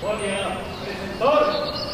Buenos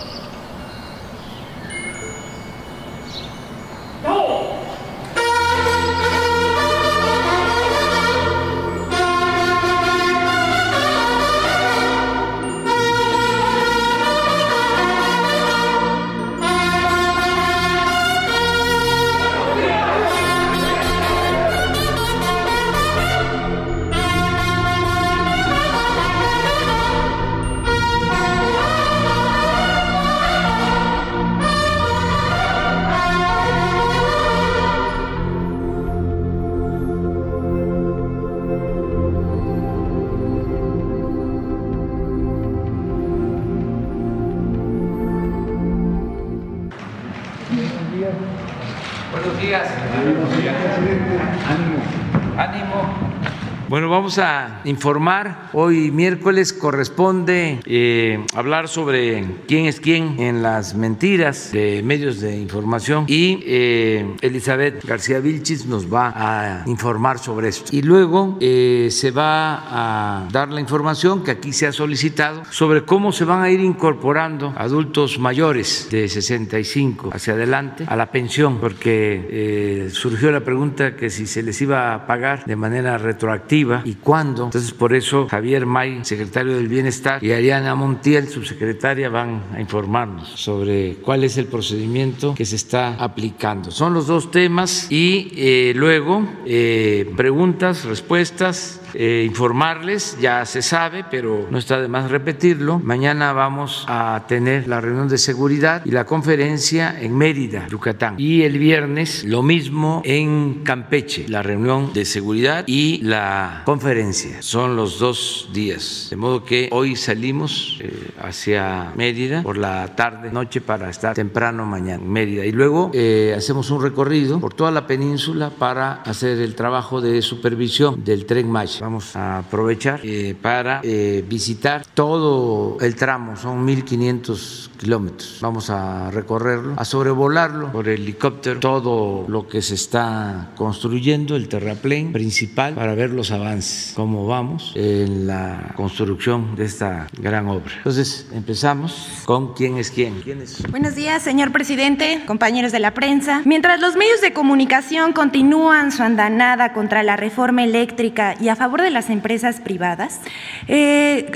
vamos a informar. Hoy miércoles corresponde eh, hablar sobre quién es quién en las mentiras de medios de información y eh, Elizabeth García Vilchis nos va a informar sobre esto. Y luego eh, se va a dar la información que aquí se ha solicitado sobre cómo se van a ir incorporando adultos mayores de 65 hacia adelante a la pensión, porque surgió la pregunta que si se les iba a pagar de manera retroactiva y cuándo. Entonces, por eso Javier May, secretario del Bienestar, y Ariana Montiel, subsecretaria, van a informarnos sobre cuál es el procedimiento que se está aplicando. Son los dos temas y eh, luego eh, preguntas, respuestas eh, informarles, ya se sabe, pero no está de más repetirlo. Mañana vamos a tener la reunión de seguridad y la conferencia en Mérida, Yucatán. Y el viernes lo mismo en Campeche, la reunión de seguridad y la conferencia. Son los dos días. De modo que hoy salimos eh, hacia Mérida por la tarde, noche, para estar temprano mañana en Mérida. Y luego eh, hacemos un recorrido por toda la península para hacer el trabajo de supervisión del tren Maya vamos a aprovechar eh, para eh, visitar todo el tramo, son 1.500 kilómetros. Vamos a recorrerlo, a sobrevolarlo por helicóptero, todo lo que se está construyendo, el terraplén principal, para ver los avances, cómo vamos en la construcción de esta gran obra. Entonces, empezamos con quién es quién. Buenos días, señor presidente, compañeros de la prensa. Mientras los medios de comunicación continúan su andanada contra la reforma eléctrica y a favor de las empresas privadas, eh,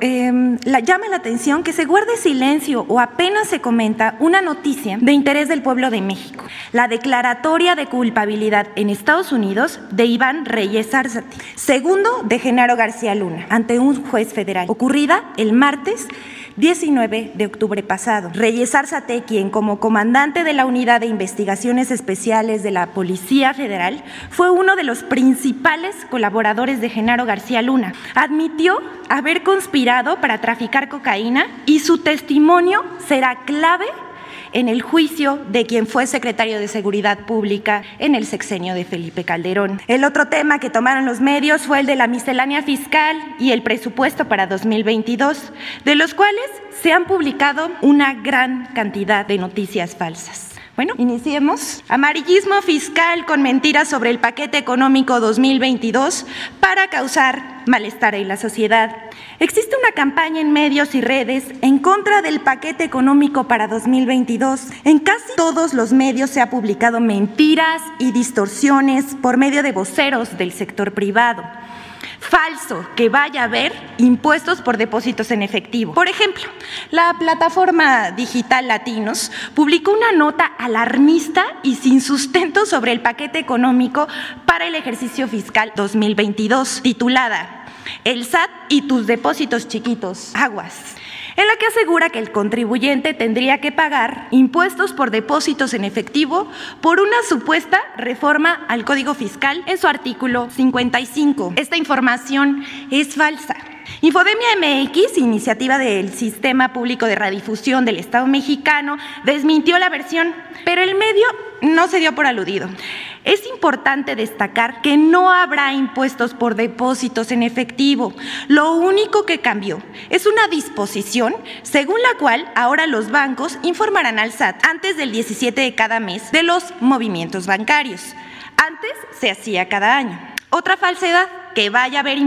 em, llama la atención que se guarde silencio o apenas se comenta una noticia de interés del pueblo de México, la declaratoria de culpabilidad en Estados Unidos de Iván Reyes Arzate, segundo de Genaro García Luna, ante un juez federal, ocurrida el martes 19 de octubre pasado. Reyes Arzate, quien como comandante de la Unidad de Investigaciones Especiales de la Policía Federal, fue uno de los principales colaboradores de Genaro García Luna. Admitió haber conspirado para traficar cocaína y su testimonio será clave en el juicio de quien fue secretario de Seguridad Pública en el sexenio de Felipe Calderón. El otro tema que tomaron los medios fue el de la miscelánea fiscal y el presupuesto para 2022, de los cuales se han publicado una gran cantidad de noticias falsas. Bueno, iniciemos. Amarillismo fiscal con mentiras sobre el paquete económico 2022 para causar malestar en la sociedad. Existe una campaña en medios y redes en contra del paquete económico para 2022. En casi todos los medios se ha publicado mentiras y distorsiones por medio de voceros del sector privado falso que vaya a haber impuestos por depósitos en efectivo. Por ejemplo, la plataforma digital Latinos publicó una nota alarmista y sin sustento sobre el paquete económico para el ejercicio fiscal 2022, titulada El SAT y tus depósitos chiquitos, aguas en la que asegura que el contribuyente tendría que pagar impuestos por depósitos en efectivo por una supuesta reforma al Código Fiscal en su artículo 55. Esta información es falsa. Infodemia MX, iniciativa del Sistema Público de Radiodifusión del Estado mexicano, desmintió la versión, pero el medio no se dio por aludido. Es importante destacar que no habrá impuestos por depósitos en efectivo. Lo único que cambió es una disposición según la cual ahora los bancos informarán al SAT antes del 17 de cada mes de los movimientos bancarios. Antes se hacía cada año. Otra falsedad que vaya a haber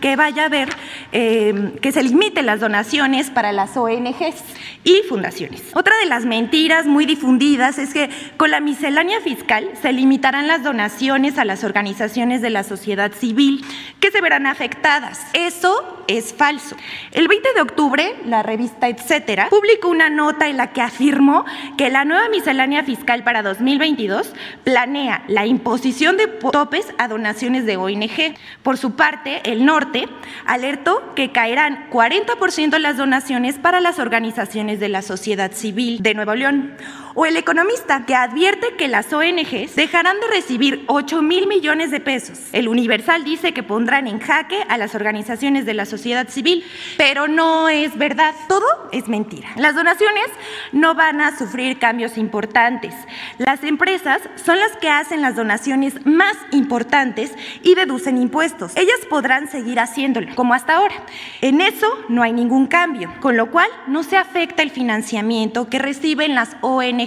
que vaya a eh, que se limiten las donaciones para las ONGs y fundaciones. Otra de las mentiras muy difundidas es que con la miscelánea fiscal se limitarán las donaciones a las organizaciones de la sociedad civil que se verán afectadas. Eso es falso. El 20 de octubre, la revista Etcétera publicó una nota en la que afirmó que la nueva miscelánea fiscal para 2022 planea la imposición de topes a donaciones de ONG. Por su parte, el norte alertó que caerán 40% las donaciones para las organizaciones de la sociedad civil de Nuevo León. O el economista que advierte que las ONGs dejarán de recibir 8 mil millones de pesos. El Universal dice que pondrán en jaque a las organizaciones de la sociedad civil, pero no es verdad. Todo es mentira. Las donaciones no van a sufrir cambios importantes. Las empresas son las que hacen las donaciones más importantes y deducen impuestos. Ellas podrán seguir haciéndolo, como hasta ahora. En eso no hay ningún cambio, con lo cual no se afecta el financiamiento que reciben las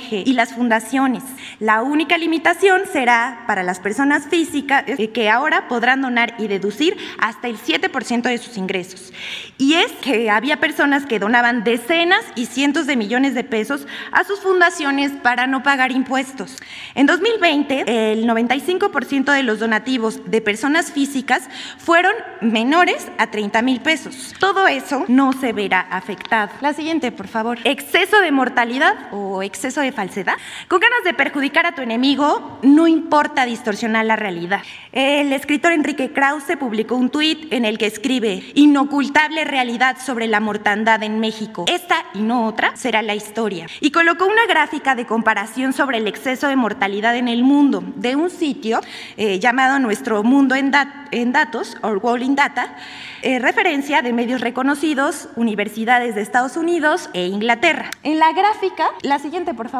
Y las fundaciones. La única limitación será para las personas físicas eh, que ahora podrán donar y deducir hasta el 7% de sus ingresos. Y es que había personas que donaban decenas y cientos de millones de pesos a sus fundaciones para no pagar impuestos. En 2020, el 95% de los donativos de personas físicas fueron menores a 30 mil pesos. Todo eso no se verá afectado. La siguiente, por favor. Exceso de mortalidad o exceso de falsedad. Con ganas de perjudicar a tu enemigo, no importa distorsionar la realidad. El escritor Enrique Krause publicó un tuit en el que escribe, inocultable realidad sobre la mortandad en México. Esta y no otra será la historia. Y colocó una gráfica de comparación sobre el exceso de mortalidad en el mundo de un sitio eh, llamado Nuestro Mundo en, en Datos, o World in Data, eh, referencia de medios reconocidos, universidades de Estados Unidos e Inglaterra. En la gráfica, la siguiente por favor,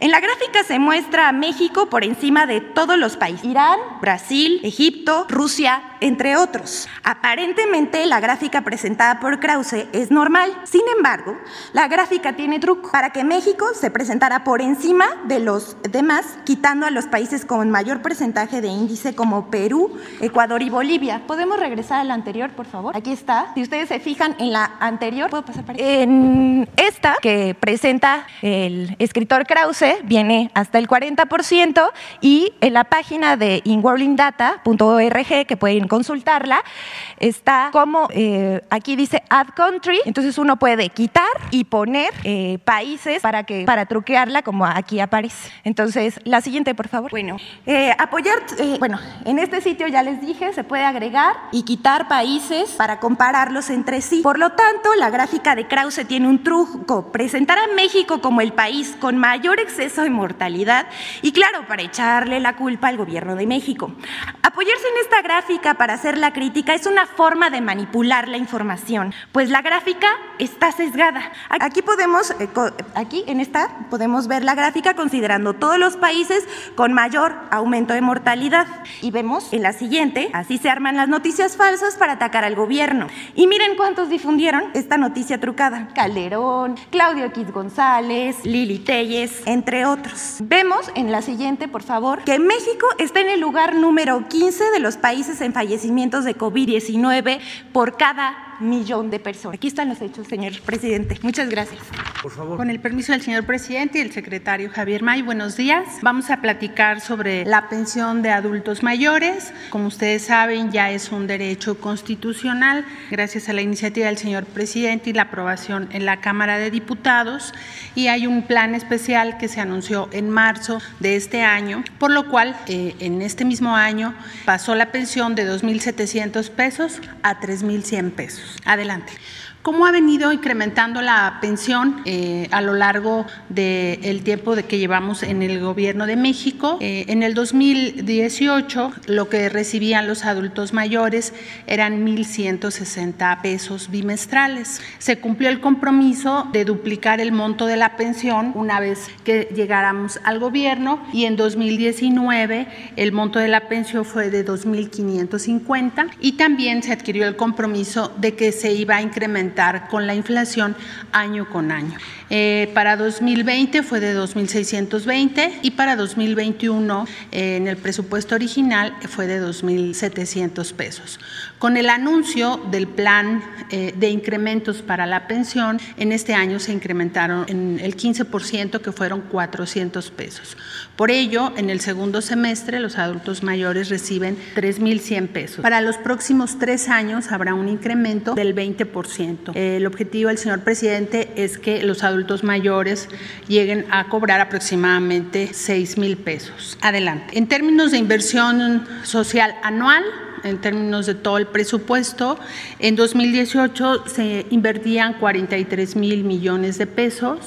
en la gráfica se muestra a México por encima de todos los países, Irán, Brasil, Egipto, Rusia, entre otros. Aparentemente la gráfica presentada por Krause es normal, sin embargo, la gráfica tiene truco para que México se presentara por encima de los demás, quitando a los países con mayor porcentaje de índice como Perú, Ecuador y Bolivia. ¿Podemos regresar a la anterior, por favor? Aquí está. Si ustedes se fijan en la anterior, ¿puedo pasar para En esta que presenta el escritor Krause viene hasta el 40% y en la página de inworldindata.org, que pueden consultarla, está como eh, aquí dice add country, entonces uno puede quitar y poner eh, países para, que, para truquearla como aquí aparece. Entonces, la siguiente, por favor. Bueno, eh, apoyar, bueno, en este sitio ya les dije, se puede agregar y quitar países para compararlos entre sí. Por lo tanto, la gráfica de Krause tiene un truco, presentar a México como el país con mayor exceso de mortalidad y claro, para echarle la culpa al gobierno de México. Apoyarse en esta gráfica para hacer la crítica es una forma de manipular la información, pues la gráfica está sesgada. Aquí podemos, eh, aquí en esta podemos ver la gráfica considerando todos los países con mayor aumento de mortalidad. Y vemos en la siguiente, así se arman las noticias falsas para atacar al gobierno. Y miren cuántos difundieron esta noticia trucada. Calderón, Claudio X González, Lili Entre otros. Vemos en la siguiente, por favor, que México está en el lugar número 15 de los países en fallecimientos de COVID-19 por cada millón de personas. Aquí están los hechos, señor presidente. Muchas gracias. Por favor. Con el permiso del señor presidente y el secretario Javier May, buenos días. Vamos a platicar sobre la pensión de adultos mayores. Como ustedes saben, ya es un derecho constitucional gracias a la iniciativa del señor presidente y la aprobación en la Cámara de Diputados. Y hay un plan especial que se anunció en marzo de este año, por lo cual eh, en este mismo año pasó la pensión de 2.700 pesos a 3.100 pesos. Adelante. ¿Cómo ha venido incrementando la pensión eh, a lo largo del tiempo de que llevamos en el gobierno de México? Eh, en el 2018 lo que recibían los adultos mayores eran 1.160 pesos bimestrales. Se cumplió el compromiso de duplicar el monto de la pensión una vez que llegáramos al gobierno y en 2019 el monto de la pensión fue de 2.550 y también se adquirió el compromiso de que se iba a incrementar con la inflación año con año. Eh, para 2020 fue de 2.620 y para 2021 eh, en el presupuesto original fue de 2.700 pesos. Con el anuncio del plan eh, de incrementos para la pensión, en este año se incrementaron en el 15%, que fueron 400 pesos. Por ello, en el segundo semestre, los adultos mayores reciben 3.100 pesos. Para los próximos tres años habrá un incremento del 20%. El objetivo del señor presidente es que los adultos mayores lleguen a cobrar aproximadamente 6 mil pesos. Adelante. En términos de inversión social anual, en términos de todo el presupuesto. En 2018 se invertían 43 mil millones de pesos.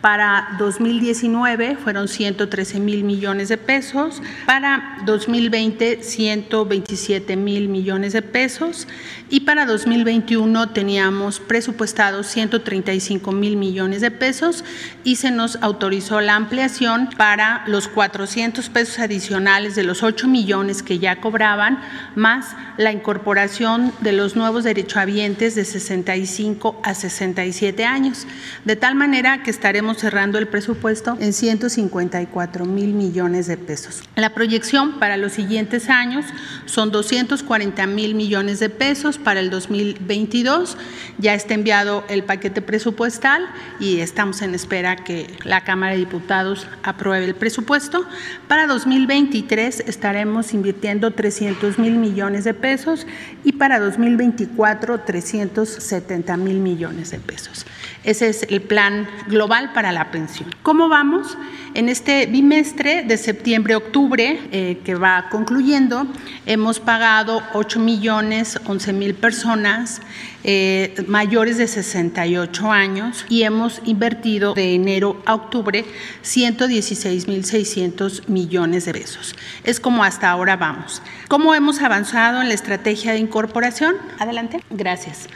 Para 2019 fueron 113 mil millones de pesos. Para 2020, 127 mil millones de pesos. Y para 2021 teníamos presupuestados 135 mil millones de pesos y se nos autorizó la ampliación para los 400 pesos adicionales de los 8 millones que ya cobraban, más la incorporación de los nuevos derechohabientes de 65 a 67 años, de tal manera que estaremos cerrando el presupuesto en 154 mil millones de pesos. La proyección para los siguientes años son 240 mil millones de pesos para el 2022. Ya está enviado el paquete presupuestal y estamos en espera que la Cámara de Diputados apruebe el presupuesto. Para 2023 estaremos invirtiendo 300 mil millones de pesos y para 2024 370 mil millones de pesos. Ese es el plan global para la pensión. ¿Cómo vamos? En este bimestre de septiembre-octubre, eh, que va concluyendo, hemos pagado 8 millones 11 mil personas eh, mayores de 68 años y hemos invertido de enero a octubre 116 mil 600 millones de pesos. Es como hasta ahora vamos. ¿Cómo hemos avanzado en la estrategia de incorporación? Adelante. Gracias.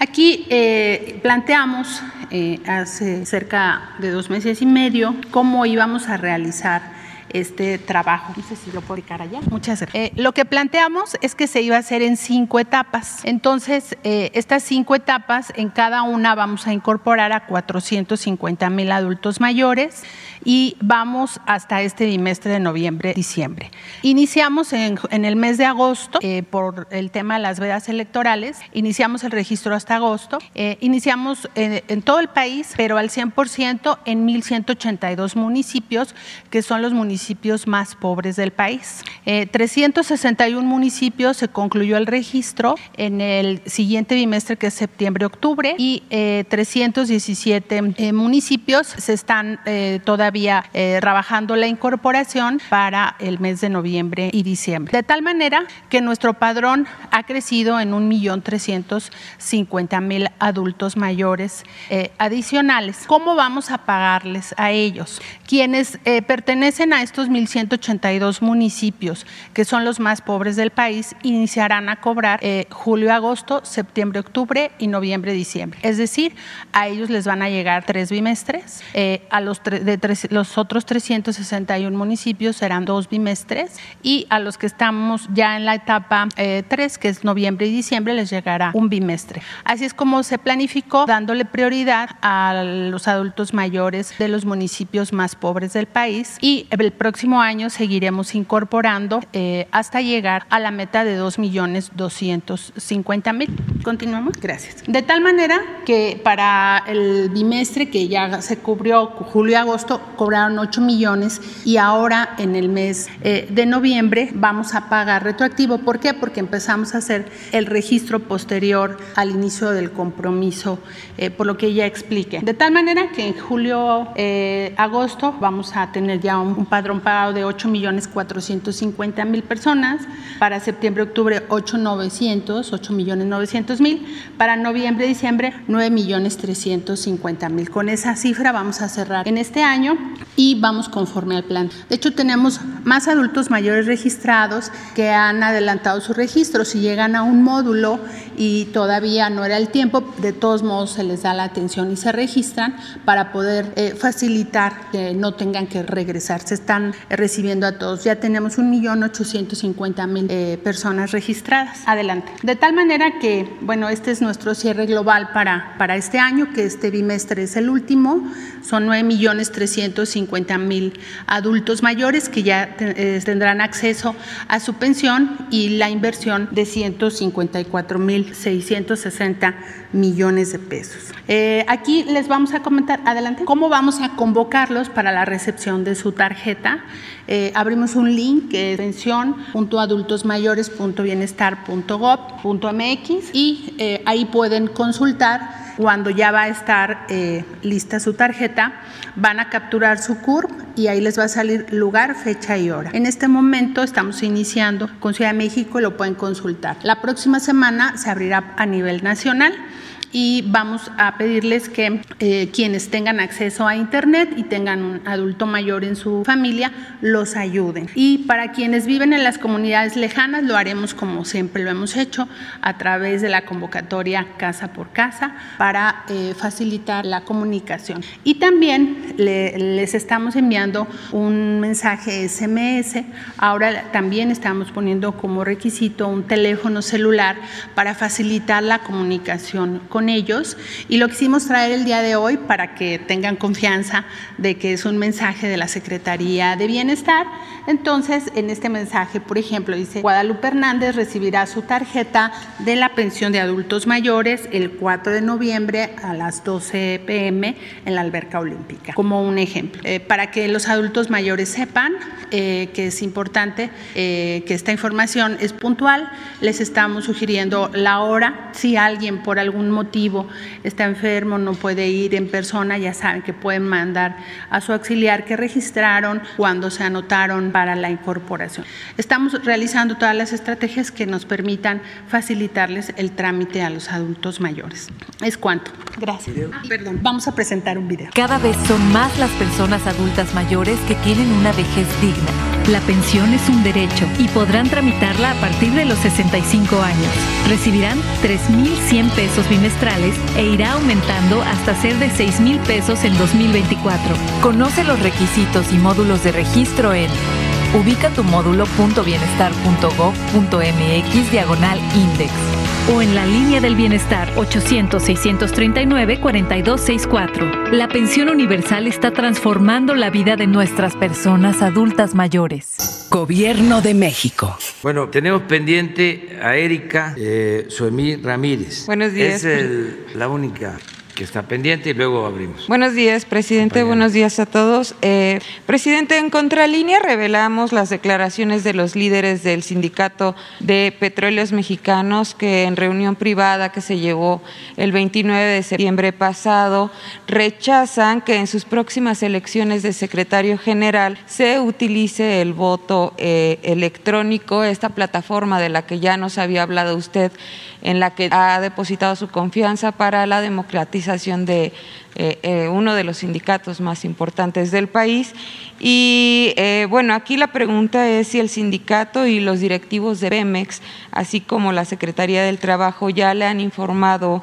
Aquí eh, planteamos eh, hace cerca de dos meses y medio cómo íbamos a realizar este trabajo. No sé si lo puedo dedicar allá. Muchas gracias. Eh, lo que planteamos es que se iba a hacer en cinco etapas. Entonces, estas cinco etapas, en cada una vamos a incorporar a 450 mil adultos mayores y vamos hasta este bimestre de noviembre, diciembre. Iniciamos en, el mes de agosto eh, por el tema de las vedas electorales, iniciamos el registro hasta agosto, eh, iniciamos en, en, todo el país, pero al 100% en 1.182 municipios, que son los municipios más pobres del país. 361 eh, municipios se concluyó el registro en el siguiente bimestre, que es septiembre-octubre, y 317 municipios se están todavía había eh, trabajando la incorporación para el mes de noviembre y diciembre. De tal manera que nuestro padrón ha crecido en un millón trescientos cincuenta mil adultos mayores eh, adicionales. ¿Cómo vamos a pagarles a ellos? Quienes eh, pertenecen a estos 1.182 municipios, que son los más pobres del país, iniciarán a cobrar julio, agosto, septiembre, octubre y noviembre, diciembre. Es decir, a ellos les van a llegar tres bimestres, a los de tres los otros 361 municipios serán dos bimestres y a los que estamos ya en la etapa 3, eh, que es noviembre y diciembre, les llegará un bimestre. Así es como se planificó dándole prioridad a los adultos mayores de los municipios más pobres del país y el próximo año seguiremos incorporando eh, hasta llegar a la meta de 2.250.000. Continuamos. Gracias. De tal manera que para el bimestre que ya se cubrió julio y agosto, cobraron 8 millones y ahora en el mes eh, de noviembre vamos a pagar retroactivo. ¿Por qué? Porque empezamos a hacer el registro posterior al inicio del compromiso, eh, por lo que ya explique. De tal manera que en julio, eh, agosto vamos a tener ya un, padrón pagado de 8 millones 450 mil personas, para septiembre, octubre 8 900, 8 millones 900 mil, para noviembre, diciembre 9 millones 350 mil. Con esa cifra vamos a cerrar en este año y vamos conforme al plan. De hecho, tenemos más adultos mayores registrados que han adelantado su registro. Si llegan a un módulo y todavía no era el tiempo, de todos modos se les da la atención y se registran para poder eh, facilitar que no tengan que regresar. Se están recibiendo a todos. Ya tenemos 1.850.000 eh, personas registradas. Adelante. De tal manera que, bueno, este es nuestro cierre global para, para este año, que este bimestre es el último. Son 9.350.000 adultos mayores que ya eh, tendrán acceso a su pensión y la inversión de 154.000 660 millones de pesos. Eh, aquí les vamos a comentar, adelante, cómo vamos a convocarlos para la recepción de su tarjeta. Eh, abrimos un link que es pensión.adultosmayores.bienestar.gov.mx y ahí pueden consultar cuando ya va a estar lista su tarjeta, van a capturar su CURP y ahí les va a salir lugar, fecha y hora. En este momento estamos iniciando con Ciudad de México y lo pueden consultar. La próxima semana se abrirá a nivel nacional y vamos a pedirles que eh, quienes tengan acceso a Internet y tengan un adulto mayor en su familia los ayuden. Y para quienes viven en las comunidades lejanas lo haremos como siempre lo hemos hecho a través de la convocatoria casa por casa para eh, facilitar la comunicación. Y también les estamos enviando un mensaje SMS. Ahora también estamos poniendo como requisito un teléfono celular para facilitar la comunicación ellos y lo quisimos traer el día de hoy para que tengan confianza de que es un mensaje de la Secretaría de Bienestar. Entonces, en este mensaje, por ejemplo, dice, Guadalupe Hernández recibirá su tarjeta de la pensión de adultos mayores el 4 de noviembre a las 12 pm en la alberca olímpica, como un ejemplo. Eh, para que los adultos mayores sepan eh, que es importante eh, que esta información es puntual, les estamos sugiriendo la hora, si alguien por algún motivo está enfermo, no puede ir en persona, ya saben que pueden mandar a su auxiliar que registraron cuando se anotaron para la incorporación. Estamos realizando todas las estrategias que nos permitan facilitarles el trámite a los adultos mayores. Es cuanto. Gracias. Ah, perdón, vamos a presentar un video. Cada vez son más las personas adultas mayores que tienen una vejez digna. La pensión es un derecho y podrán tramitarla a partir de los 65 años. Recibirán 3.100 pesos bimestrales e irá aumentando hasta ser de 6 mil pesos en 2024. Conoce los requisitos y módulos de registro en ubica tu módulo.bienestar.gov.mx diagonal index o en la línea del bienestar 800-639-4264. La pensión universal está transformando la vida de nuestras personas adultas mayores. Gobierno de México. Bueno, tenemos pendiente a Erika eh, Suemí Ramírez. Buenos días. Es la única que está pendiente y luego abrimos. Buenos días, presidente. Buenos días a todos. Eh, presidente, en contralínea revelamos las declaraciones de los líderes del Sindicato de Petróleos Mexicanos que en reunión privada que se llevó el 29 de septiembre pasado rechazan que en sus próximas elecciones de secretario general se utilice el voto eh, electrónico, esta plataforma de la que ya nos había hablado usted en la que ha depositado su confianza para la democratización de eh, eh, uno de los sindicatos más importantes del país. Y eh, bueno, aquí la pregunta es si el sindicato y los directivos de Pemex, así como la Secretaría del Trabajo, ya le han informado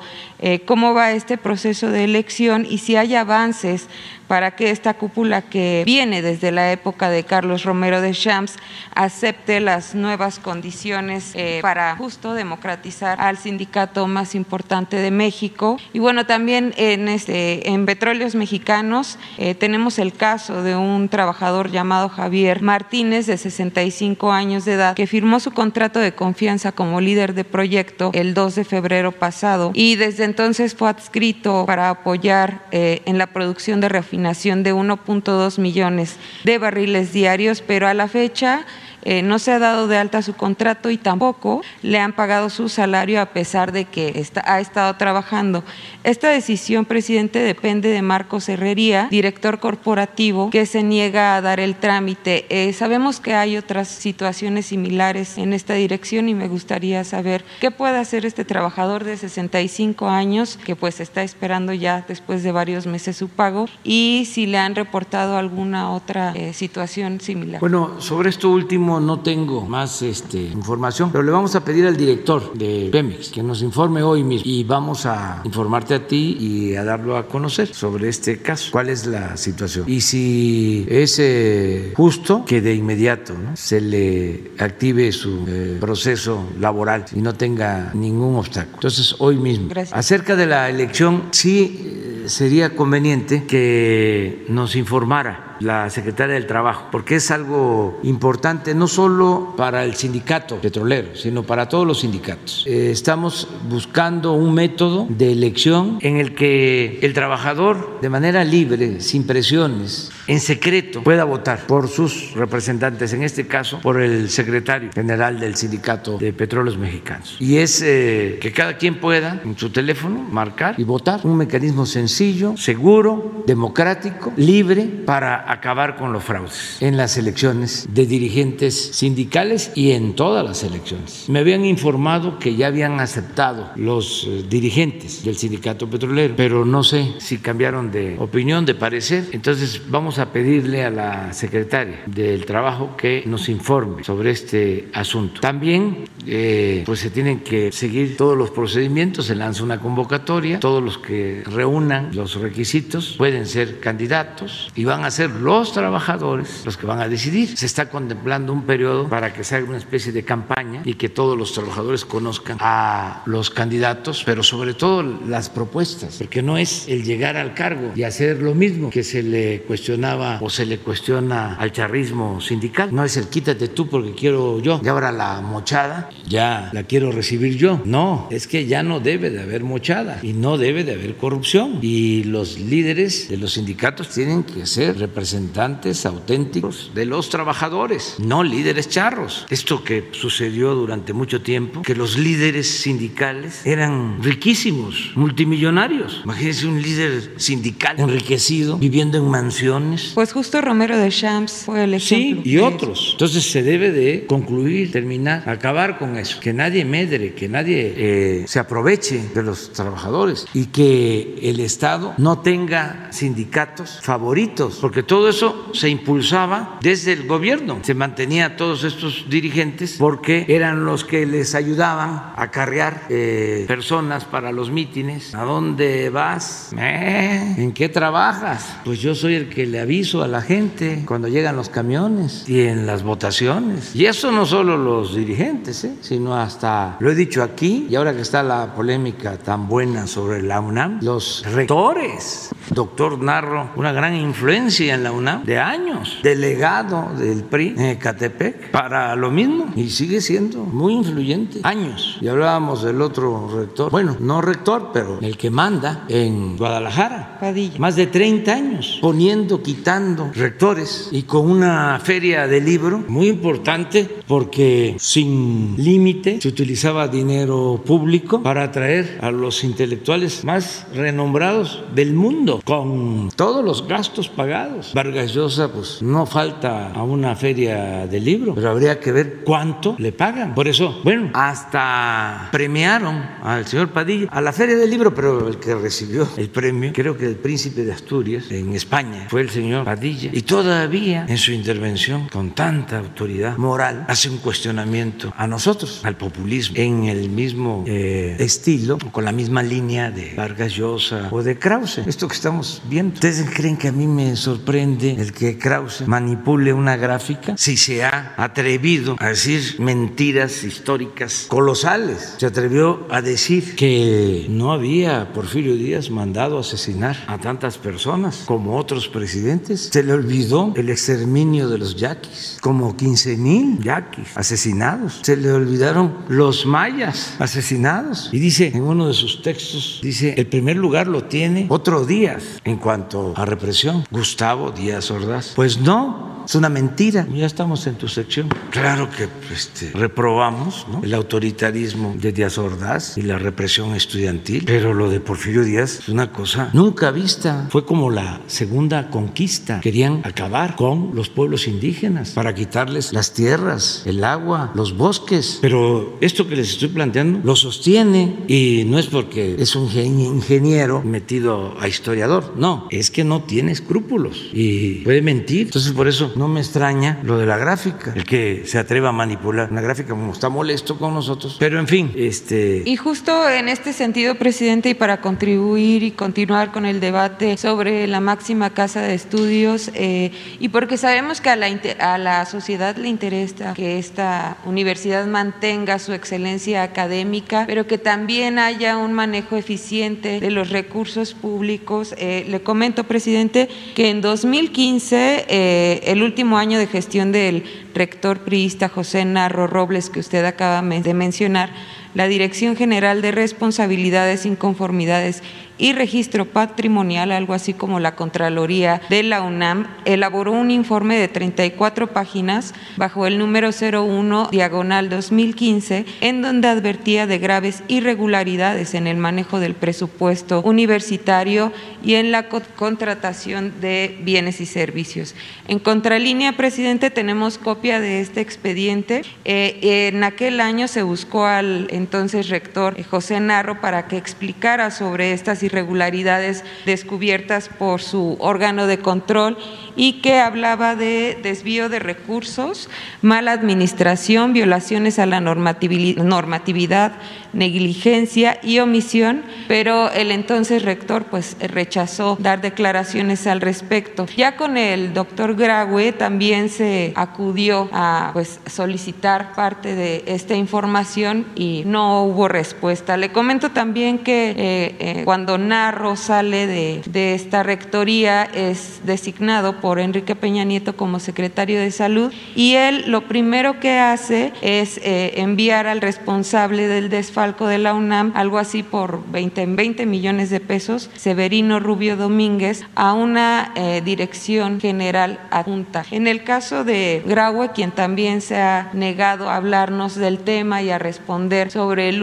cómo va este proceso de elección y si hay avances para que esta cúpula que viene desde la época de Carlos Romero de Champs acepte las nuevas condiciones para justo democratizar al sindicato más importante de México. Y bueno, también en este en Petróleos Mexicanos eh, tenemos el caso de un trabajador llamado Javier Martínez, de 65 años de edad, que firmó su contrato de confianza como líder de proyecto el 2 de febrero pasado y desde entonces fue adscrito para apoyar eh, en la producción de refinación de 1.2 millones de barriles diarios, pero a la fecha eh, no se ha dado de alta su contrato y tampoco le han pagado su salario a pesar de que ha estado trabajando. Esta decisión, presidente, depende de Marcos Herrería, director corporativo, que se niega a dar el trámite. Eh, sabemos que hay otras situaciones similares en esta dirección y me gustaría saber qué puede hacer este trabajador de 65 años que pues está esperando ya después de varios meses su pago y si le han reportado alguna otra eh, situación similar. Bueno, sobre esto último no tengo más este, información, pero le vamos a pedir al director de Pemex que nos informe hoy mismo y vamos a informarte a ti y a darlo a conocer sobre este caso, cuál es la situación. Y si es eh, justo que de inmediato se le active su eh, proceso laboral y no tenga ningún obstáculo. Entonces, hoy mismo. Gracias. Acerca de la elección, sí eh, sería conveniente que nos informara la secretaria del Trabajo, porque es algo importante no solo para el sindicato petrolero, sino para todos los sindicatos. Eh, estamos buscando un método de elección en el que el trabajador, de manera libre, sin presiones, en secreto, pueda votar por sus representantes, en este caso por el secretario general del Sindicato de Petróleos Mexicanos. Y es eh, que cada quien pueda en su teléfono marcar y votar, un mecanismo sencillo, seguro, democrático, libre para acabar con los fraudes en las elecciones de dirigentes sindicales y en todas las elecciones. Me habían informado que ya habían aceptado los eh, dirigentes del sindicato petrolero, pero no sé si cambiaron de opinión, de parecer. Entonces vamos a pedirle a la secretaria del Trabajo que nos informe sobre este asunto. También eh, pues se tienen que seguir todos los procedimientos, se lanza una convocatoria, todos los que reúnan los requisitos pueden ser candidatos y van a ser los trabajadores los que van a decidir. Se está contemplando un periodo para que se haga una especie de campaña y que todos los trabajadores conozcan a los candidatos, pero sobre todo las propuestas, porque no es el llegar al cargo y hacer lo mismo que se le cuestionaba o se le cuestiona al charrismo sindical. No es el quítate tú porque quiero yo y ahora la mochada ya la quiero recibir yo. No, es que ya no debe de haber mochada y no debe de haber corrupción y los líderes de los sindicatos tienen que ser representantes auténticos de los trabajadores, no líderes charros. Esto que sucedió durante mucho tiempo, que los líderes sindicales eran riquísimos, multimillonarios. Imagínense un líder sindical enriquecido, viviendo en mansiones. Pues justo Romero de Champs fue el Sí, ejemplo. y de otros. Entonces se debe de concluir, terminar, acabar con eso. Que nadie medre, que nadie eh, se aproveche de los trabajadores y que el Estado no tenga sindicatos favoritos, porque todo eso se impulsaba desde el gobierno. Se mantenía a todos estos dirigentes porque eran los que les ayudaban a carrear eh, personas para los mítines. ¿A dónde vas? Eh, ¿En qué trabajas? Pues yo soy el que le aviso a la gente cuando llegan los camiones y en las votaciones. Y eso no solo los dirigentes, ¿eh? sino hasta, lo he dicho aquí, y ahora que está la polémica tan buena sobre la UNAM, los rectores. Doctor Narro, una gran influencia en la UNAM de años, delegado del PRI en Ecatepec para lo mismo y sigue siendo muy influyente, años. Y hablábamos del otro rector, bueno, no rector, pero el que manda en Guadalajara, Padilla. más de 30 años, poniendo, quitando rectores. y con una feria de libro muy importante porque sin límite se utilizaba dinero público para atraer a los intelectuales más renombrados del mundo con todos los gastos pagados. Vargas Llosa, pues no falta a una feria de libro, pero habría que ver cuánto le pagan. Por eso, bueno, hasta premiaron al señor Padilla a la feria del libro, pero el que recibió el premio, creo que el príncipe de Asturias en España, fue el señor Padilla. Y todavía en su intervención, con tanta autoridad moral, hace un cuestionamiento a nosotros, al populismo, en el mismo eh, estilo, con la misma línea de Vargas Llosa o de Krause. Esto que estamos viendo. ¿Ustedes creen que a mí me sorprende el que Krause manipule una gráfica? Si se ha atrevido a decir mentiras históricas colosales. Se atrevió a decir que no había Porfirio Díaz mandado asesinar a tantas personas como otros presidentes. Se le olvidó el exterminio de los yaquis, como 15 mil yaquis asesinados. Se le olvidaron los mayas asesinados. Y dice en uno de sus textos, dice, el primer lugar lo tiene otro Díaz en cuanto a represión, Gustavo Díaz Ordaz. Pues no, es una mentira. Ya estamos en tu sección. Claro que este, reprobamos el autoritarismo de Díaz Ordaz y la represión estudiantil, pero lo de Porfirio Díaz es una cosa nunca vista. Fue como la segunda conquista. Querían acabar con los pueblos indígenas para quitarles las tierras, el agua, los bosques. Pero esto que les estoy planteando lo sostiene y no es porque es un ingeniero metido a historiador, no, es que no tiene escrúpulos y puede mentir. Entonces por eso no me extraña lo de la gráfica, el que se atreva a manipular una gráfica como está molesto con nosotros. Pero en fin, este... Y justo en este sentido, presidente, y para contribuir y continuar con el debate sobre la máxima casa de estudios, eh, y porque sabemos que a la, a la sociedad le interesa que esta universidad mantenga su excelencia académica, pero que también haya un manejo eficiente de los recursos públicos. Eh, le comento, presidente, que en 2015, eh, el último año de gestión del rector priista José Narro Robles, que usted acaba de mencionar, la Dirección General de Responsabilidades, Inconformidades y Registro Patrimonial, algo así como la Contraloría de la UNAM, elaboró un informe de 34 páginas bajo el número 01 diagonal 2015, en donde advertía de graves irregularidades en el manejo del presupuesto universitario y en la contratación de bienes y servicios. En contralínea, presidente, tenemos copia de este expediente. Eh, en aquel año se buscó al entonces rector José Narro para que explicara sobre estas irregularidades descubiertas por su órgano de control y que hablaba de desvío de recursos, mala administración, violaciones a la normatividad, negligencia y omisión, pero el entonces rector pues rechazó dar declaraciones al respecto. Ya con el doctor Graue también se acudió a pues solicitar parte de esta información y no hubo respuesta. Le comento también que eh, eh, cuando Narro sale de, de esta rectoría es designado por por Enrique Peña Nieto como secretario de Salud y él lo primero que hace es eh, enviar al responsable del desfalco de la UNAM, algo así por 20, 20 millones de pesos, Severino Rubio Domínguez, a una eh, dirección general adjunta. En el caso de Graue, quien también se ha negado a hablarnos del tema y a responder sobre el,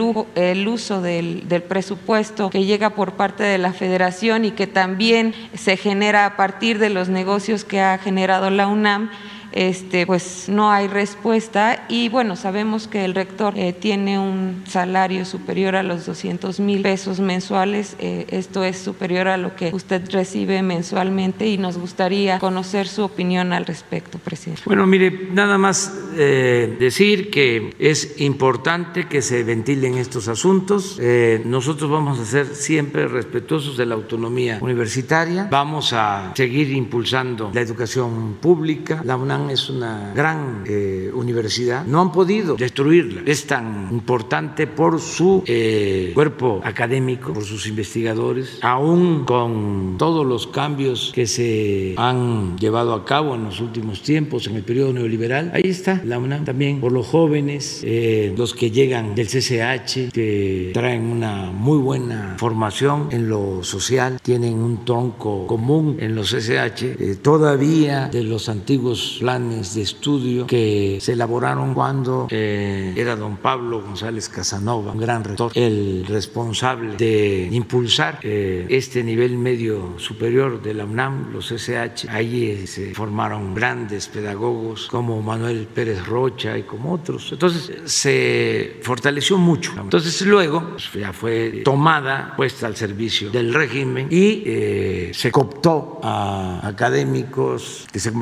uso del presupuesto que llega por parte de la federación y que también se genera a partir de los negocios que ha generado la UNAM este, pues no hay respuesta. Y bueno, sabemos que el rector eh, tiene un salario superior a los 200 mil pesos mensuales, eh, esto es superior a lo que usted recibe mensualmente y nos gustaría conocer su opinión al respecto, presidente. Bueno, mire, nada más eh, decir que es importante que se ventilen estos asuntos, nosotros vamos a ser siempre respetuosos de la autonomía universitaria, vamos a seguir impulsando la educación pública, la UNAM es una gran eh, universidad, no han podido destruirla. Es tan importante por su eh, cuerpo académico, por sus investigadores, aún con todos los cambios que se han llevado a cabo en los últimos tiempos, en el periodo neoliberal. Ahí está la UNAM también, por los jóvenes, eh, los que llegan del CCH, que traen una muy buena formación en lo social, tienen un tronco común en los CCH, todavía de los antiguos planes de estudio que se elaboraron cuando eh, era don Pablo González Casanova, un gran rector, el responsable de impulsar eh, este nivel medio superior de la UNAM, los SH. Ahí eh, se formaron grandes pedagogos como Manuel Pérez Rocha y como otros. Entonces se fortaleció mucho. Entonces luego pues, ya fue tomada, puesta al servicio del régimen y se cooptó a académicos que se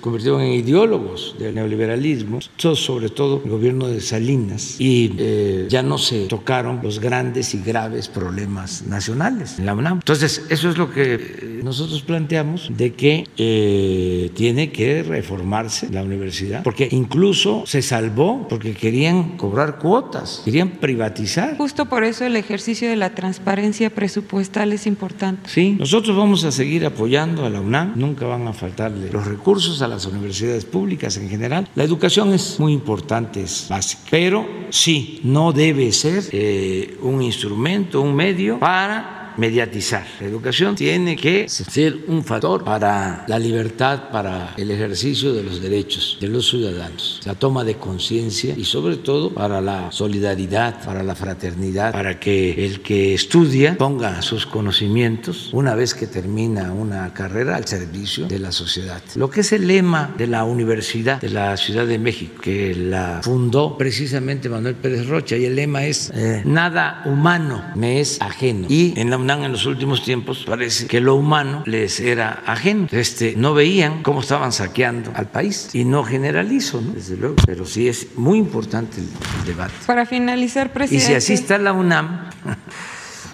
convirtieron en ideólogos del neoliberalismo, sobre todo el gobierno de Salinas, y eh, ya no se tocaron los grandes y graves problemas nacionales en la UNAM. Entonces, eso es lo que eh, nosotros planteamos de que eh, tiene que reformarse la universidad, porque incluso se salvó porque querían cobrar cuotas, querían privatizar. Justo por eso el ejercicio de la transparencia presupuestal es importante. Sí, nosotros vamos a seguir apoyando a la UNAM, nunca van a faltarle los recursos a las universidades públicas en general. La educación es muy importante, es básica, pero sí, no debe ser eh, un instrumento, un medio para mediatizar. La educación tiene que ser un factor para la libertad, para el ejercicio de los derechos de los ciudadanos, la toma de conciencia y sobre todo para la solidaridad, para la fraternidad, para que el que estudia ponga sus conocimientos una vez que termina una carrera al servicio de la sociedad. Lo que es el lema de la Universidad de la Ciudad de México, que la fundó precisamente Manuel Pérez Rocha, y el lema es eh, nada humano me es ajeno. Y en la UNAM en los últimos tiempos parece que lo humano les era ajeno. Este, no veían cómo estaban saqueando al país. Y no generalizo, ¿no? desde luego, pero sí es muy importante el, el debate. Para finalizar, presidente. Y si así está la UNAM.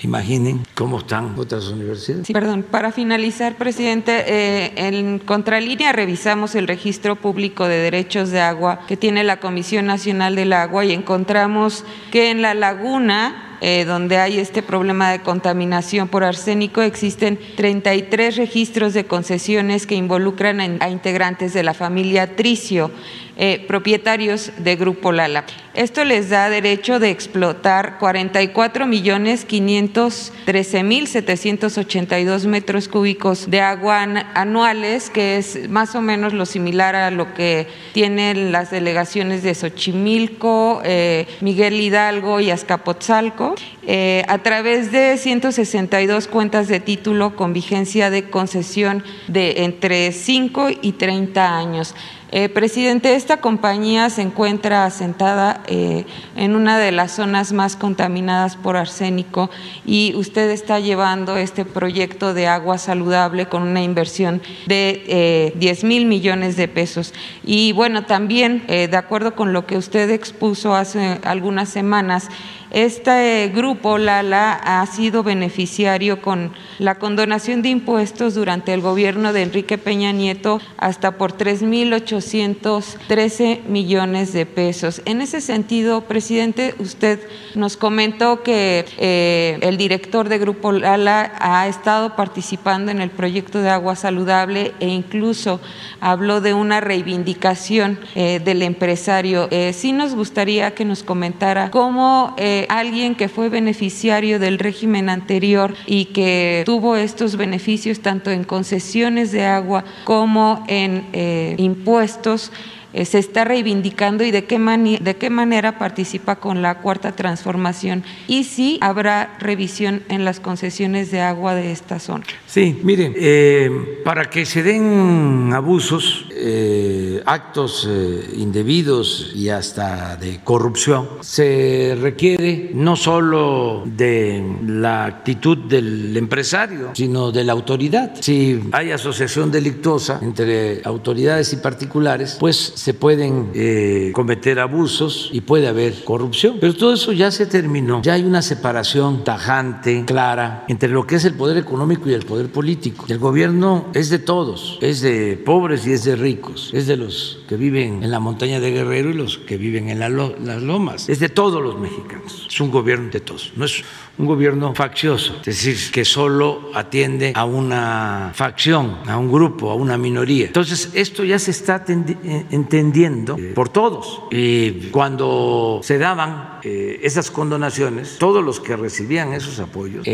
Imaginen cómo están otras universidades. Sí, perdón, para finalizar, presidente, eh, en Contralínea revisamos el registro público de derechos de agua que tiene la Comisión Nacional del Agua y encontramos que en la laguna eh, donde hay este problema de contaminación por arsénico, existen 33 registros de concesiones que involucran a integrantes de la familia Tricio. Eh, propietarios de Grupo Lala. Esto les da derecho de explotar 44 millones 513 mil 782 metros cúbicos de agua anuales, que es más o menos lo similar a lo que tienen las delegaciones de Xochimilco, eh, Miguel Hidalgo y Azcapotzalco, eh, a través de 162 cuentas de título con vigencia de concesión de entre 5 y 30 años. Eh, presidente, esta compañía se encuentra asentada eh, en una de las zonas más contaminadas por arsénico y usted está llevando este proyecto de agua saludable con una inversión de eh, 10 mil millones de pesos. Y bueno, también, eh, de acuerdo con lo que usted expuso hace algunas semanas, este grupo, Lala, ha sido beneficiario con la condonación de impuestos durante el gobierno de Enrique Peña Nieto hasta por 3.813 millones de pesos. En ese sentido, presidente, usted nos comentó que eh, el director de Grupo Lala ha estado participando en el proyecto de agua saludable e incluso habló de una reivindicación eh, del empresario. Eh, sí nos gustaría que nos comentara cómo alguien que fue beneficiario del régimen anterior y que tuvo estos beneficios tanto en concesiones de agua como en eh, impuestos, eh, se está reivindicando y de qué, de qué manera participa con la cuarta transformación y si habrá revisión en las concesiones de agua de esta zona. Sí, miren, eh, para que se den abusos, eh, actos indebidos y hasta de corrupción, se requiere no solo de la actitud del empresario, sino de la autoridad. Si hay asociación delictuosa entre autoridades y particulares, pues se pueden eh, cometer abusos y puede haber corrupción. Pero todo eso ya se terminó. Ya hay una separación tajante, clara, entre lo que es el poder económico y el poder político. El gobierno es de todos, es de pobres y es de ricos, es de los que viven en la montaña de Guerrero y los que viven en las lomas, es de todos los mexicanos. Es un gobierno de todos, no es un gobierno faccioso, es decir, que solo atiende a una facción, a un grupo, a una minoría. Entonces, esto ya se está eh, entendiendo eh, por todos. Y cuando se daban eh, esas condonaciones, todos los que recibían esos apoyos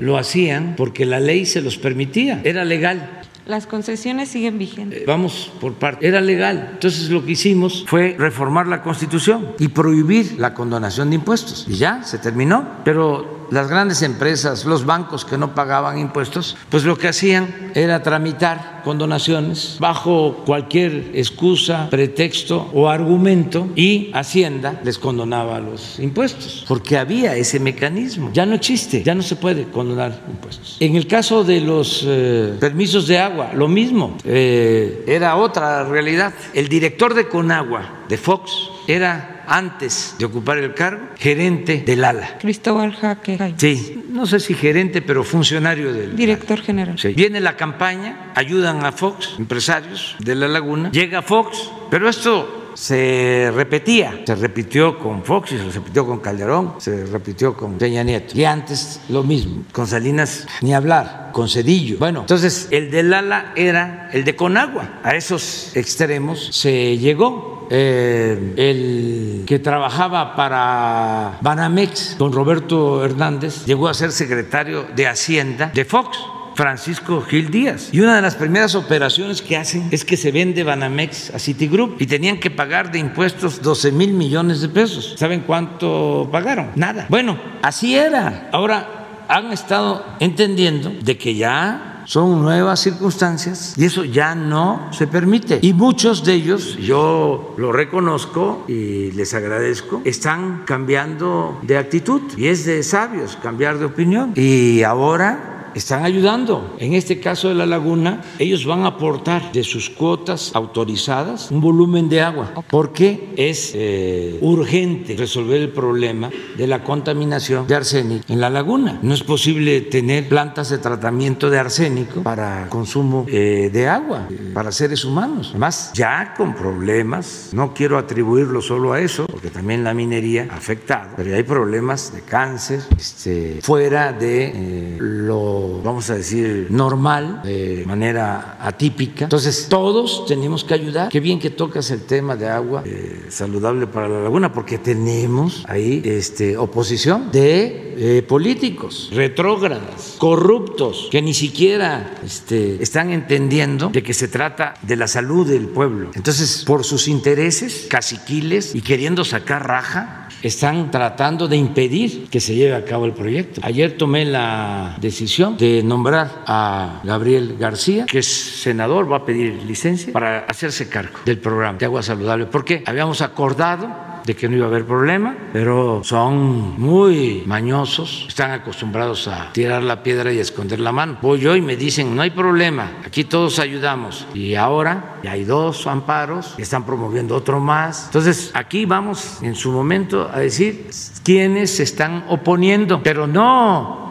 lo hacían porque la ley se los permitía, era legal. Las concesiones siguen vigentes. vamos por parte. Era legal. Entonces lo que hicimos fue reformar la Constitución y prohibir la condonación de impuestos. Y ya se terminó. Pero las grandes empresas, los bancos que no pagaban impuestos, pues lo que hacían era tramitar condonaciones bajo cualquier excusa, pretexto o argumento y Hacienda les condonaba los impuestos, porque había ese mecanismo. Ya no existe, ya no se puede condonar impuestos. En el caso de los eh, permisos de agua, lo mismo, eh, era otra realidad. El director de Conagua, de Fox, era antes de ocupar el cargo, gerente del ALA. Cristóbal Jaque. Sí, no sé si gerente, pero funcionario del director general. Sí. Viene la campaña, ayudan a Fox, empresarios de la laguna, llega Fox, pero esto se repetía, se repitió con Fox y se repitió con Calderón, se repitió con Peña Nieto. Y antes lo mismo, con Salinas ni hablar, con Cedillo. Bueno, entonces el del ALA era el de Conagua. A esos extremos se llegó eh, el que trabajaba para Banamex, don Roberto Hernández, llegó a ser secretario de Hacienda de Fox. Francisco Gil Díaz. Y una de las primeras operaciones que hacen es que se vende Banamex a Citigroup y tenían que pagar de impuestos 12 mil millones de pesos. ¿Saben cuánto pagaron? Nada. Bueno, así era. Ahora han estado entendiendo de que ya son nuevas circunstancias y eso ya no se permite. Y muchos de ellos, yo lo reconozco y les agradezco, están cambiando de actitud y es de sabios cambiar de opinión. Y ahora están ayudando. En este caso de la laguna, ellos van a aportar de sus cuotas autorizadas un volumen de agua, porque es eh, urgente resolver el problema de la contaminación de arsénico en la laguna. No es posible tener plantas de tratamiento de arsénico para consumo eh, de agua, eh, para seres humanos. Además, ya con problemas, no quiero atribuirlo solo a eso, porque también la minería ha afectado, pero hay problemas de cáncer este, fuera de lo vamos a decir, normal, de manera atípica. Entonces, todos tenemos que ayudar. Qué bien que tocas el tema de agua eh, saludable para la laguna, porque tenemos ahí este, oposición de eh, políticos retrógradas, corruptos, que ni siquiera este, están entendiendo de que se trata de la salud del pueblo. Entonces, por sus intereses caciquiles y queriendo sacar raja, están tratando de impedir que se lleve a cabo el proyecto. Ayer tomé la decisión de nombrar a Gabriel García, que es senador, va a pedir licencia para hacerse cargo del programa de agua saludable, porque habíamos acordado de que no iba a haber problema, pero son muy mañosos, están acostumbrados a tirar la piedra y esconder la mano. Voy yo y me dicen, no hay problema, aquí todos ayudamos. Y ahora ya hay dos amparos, están promoviendo otro más. Entonces, aquí vamos en su momento a decir quiénes se están oponiendo, pero no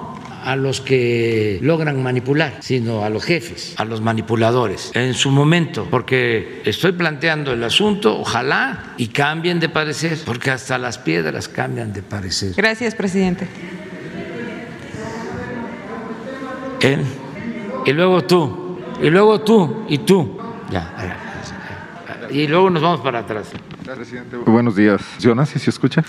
a los que logran manipular, sino a los jefes, a los manipuladores, en su momento, porque estoy planteando el asunto, ojalá y cambien de parecer, porque hasta las piedras cambian de parecer. Gracias, presidente. Él, y luego tú, y luego tú, y tú. Ya, y luego nos vamos para atrás. Presidente. Buenos días. Jonas, ¿sí se escucha?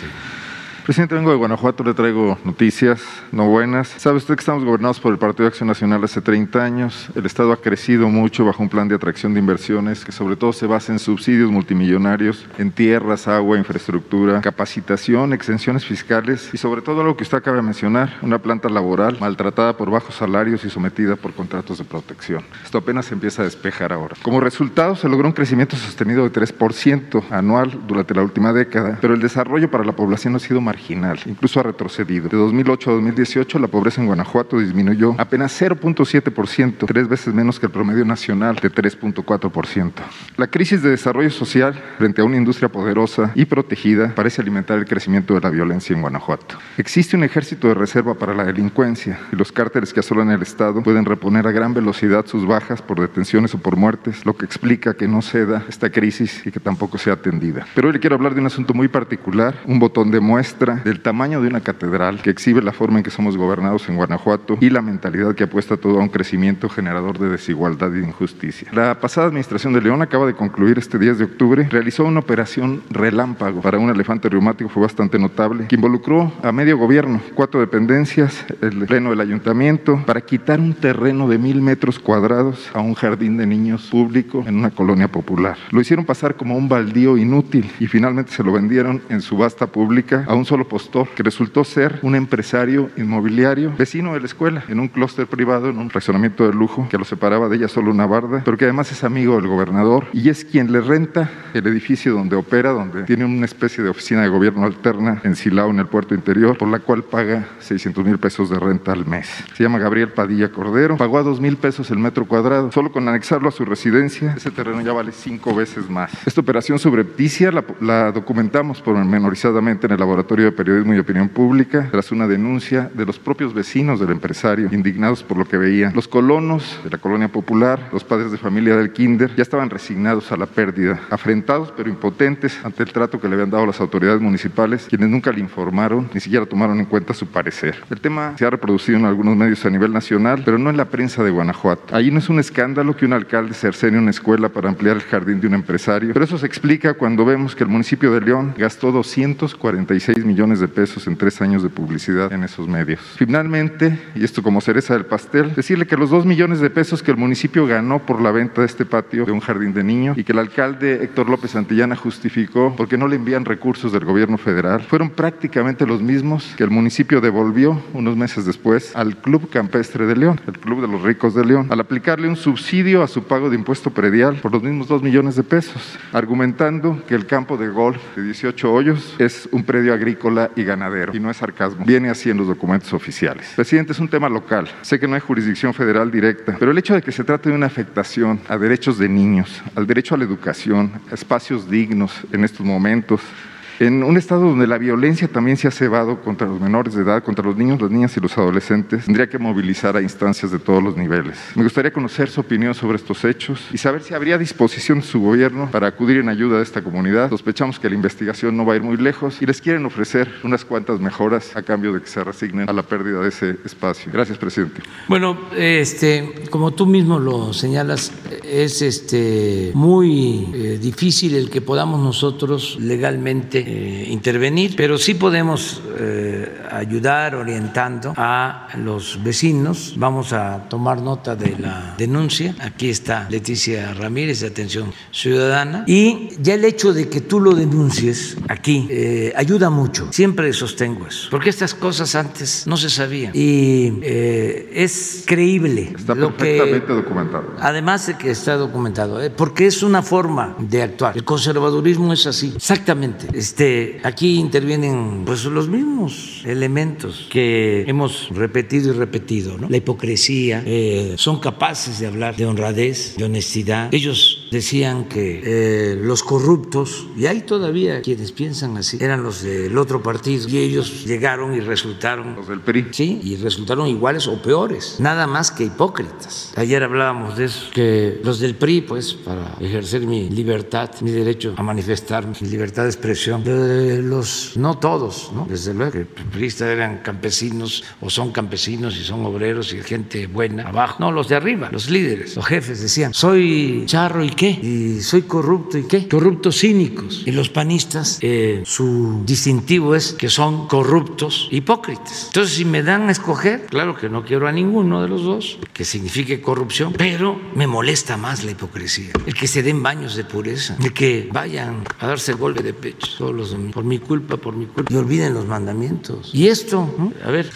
Presidente, vengo de Guanajuato, le traigo noticias no buenas. Sabe usted que estamos gobernados por el Partido de Acción Nacional hace 30 años. El Estado ha crecido mucho bajo un plan de atracción de inversiones que sobre todo se basa en subsidios multimillonarios, en tierras, agua, infraestructura, capacitación, exenciones fiscales y sobre todo algo que usted acaba de mencionar, una planta laboral maltratada por bajos salarios y sometida por contratos de protección. Esto apenas se empieza a despejar ahora. Como resultado se logró un crecimiento sostenido de 3% anual durante la última década, pero el desarrollo para la población ha sido marginal incluso ha retrocedido. De 2008 a 2018 la pobreza en Guanajuato disminuyó apenas 0.7%, tres veces menos que el promedio nacional de 3.4%. La crisis de desarrollo social frente a una industria poderosa y protegida parece alimentar el crecimiento de la violencia en Guanajuato. Existe un ejército de reserva para la delincuencia y los cárteles que asolan el Estado pueden reponer a gran velocidad sus bajas por detenciones o por muertes, lo que explica que no ceda esta crisis y que tampoco sea atendida. Pero hoy le quiero hablar de un asunto muy particular, un botón de muestra del tamaño de una catedral que exhibe la forma en que somos gobernados en Guanajuato y la mentalidad que apuesta todo a un crecimiento generador de desigualdad y injusticia. La pasada administración de León acaba de concluir este 10 de octubre, realizó una operación relámpago para un elefante reumático, fue bastante notable, que involucró a medio gobierno, cuatro dependencias, el pleno del ayuntamiento, para quitar un terreno de mil metros cuadrados a un jardín de niños público en una colonia popular. Lo hicieron pasar como un baldío inútil y finalmente se lo vendieron en subasta pública a un solo postor, que resultó ser un empresario inmobiliario, vecino de la escuela, en un clúster privado, en un fraccionamiento de lujo, que lo separaba de ella solo una barda, pero que además es amigo del gobernador y es quien le renta el edificio donde opera, donde tiene una especie de oficina de gobierno alterna en Silao, en el puerto interior, por la cual paga 600 mil pesos de renta al mes. Se llama Gabriel Padilla Cordero, pagó a 2 mil pesos el metro cuadrado. Solo con anexarlo a su residencia, ese terreno ya vale cinco veces más. Esta operación subrepticia la, la documentamos pormenorizadamente en el laboratorio de Periodismo y Opinión Pública tras una denuncia de los propios vecinos del empresario, indignados por lo que veían. Los colonos de la colonia popular, los padres de familia del Kinder, ya estaban resignados a la pérdida, afrentados pero impotentes ante el trato que le habían dado las autoridades municipales, quienes nunca le informaron, ni siquiera tomaron en cuenta su parecer. El tema se ha reproducido en algunos medios a nivel nacional, pero no en la prensa de Guanajuato. Ahí no es un escándalo que un alcalde cercene una escuela para ampliar el jardín de un empresario, pero eso se explica cuando vemos que el municipio de León gastó 246 millones de pesos en tres años de publicidad en esos medios. Finalmente, y esto como cereza del pastel, decirle que los dos millones de pesos que el municipio ganó por la venta de este patio de un jardín de niños y que el alcalde Héctor López Santillana justificó porque no le envían recursos del gobierno federal, fueron prácticamente los mismos que el municipio devolvió unos meses después al Club Campestre de León, el Club de los Ricos de León, al aplicarle un subsidio a su pago de impuesto predial por los mismos dos millones de pesos, argumentando que el campo de golf de 18 hoyos es un predio agrícola y ganadero, y no es sarcasmo, viene así en los documentos oficiales. Presidente, es un tema local, sé que no hay jurisdicción federal directa, pero el hecho de que se trate de una afectación a derechos de niños, al derecho a la educación, a espacios dignos en estos momentos, en un estado donde la violencia también se ha cebado contra los menores de edad, contra los niños, las niñas y los adolescentes, tendría que movilizar a instancias de todos los niveles. Me gustaría conocer su opinión sobre estos hechos y saber si habría disposición de su gobierno para acudir en ayuda de esta comunidad. Sospechamos que la investigación no va a ir muy lejos y les quieren ofrecer unas cuantas mejoras a cambio de que se resignen a la pérdida de ese espacio. Gracias, presidente. Bueno, este, como tú mismo lo señalas, es este, muy eh, difícil el que podamos nosotros legalmente eh, intervenir, pero sí podemos eh, ayudar orientando a los vecinos. Vamos a tomar nota de la denuncia. Aquí está Leticia Ramírez de Atención Ciudadana. Y ya el hecho de que tú lo denuncies aquí eh, ayuda mucho. Siempre sostengo eso. Porque estas cosas antes no se sabían. Y es creíble. Está perfectamente documentado. Además de que está documentado. porque es una forma de actuar. El conservadurismo es así. Exactamente. Este, este, aquí intervienen pues los mismos elementos que hemos repetido y repetido, ¿no? La hipocresía, eh, son capaces de hablar de honradez, de honestidad. Ellos decían que eh, los corruptos, y hay todavía quienes piensan así, eran los del otro partido, y ellos llegaron y resultaron... Los del PRI. Sí, y resultaron iguales o peores, nada más que hipócritas. Ayer hablábamos de eso, que los del PRI, pues, para ejercer mi libertad, mi derecho a manifestar mi libertad de expresión, los, no todos, ¿no? desde luego, que priistas eran campesinos o son campesinos y son obreros y gente buena abajo. No, los de arriba, los líderes, los jefes decían, soy charro y qué, y soy corrupto y qué, corruptos cínicos. Y los panistas, eh, su distintivo es que son corruptos hipócritas. Entonces, si me dan a escoger, claro que no quiero a ninguno de los dos, que signifique corrupción, pero me molesta más la hipocresía, el que se den baños de pureza, el que vayan a darse golpe de pecho todos los por mi culpa, por mi culpa, y olviden los mandamientos. Y esto, a ver,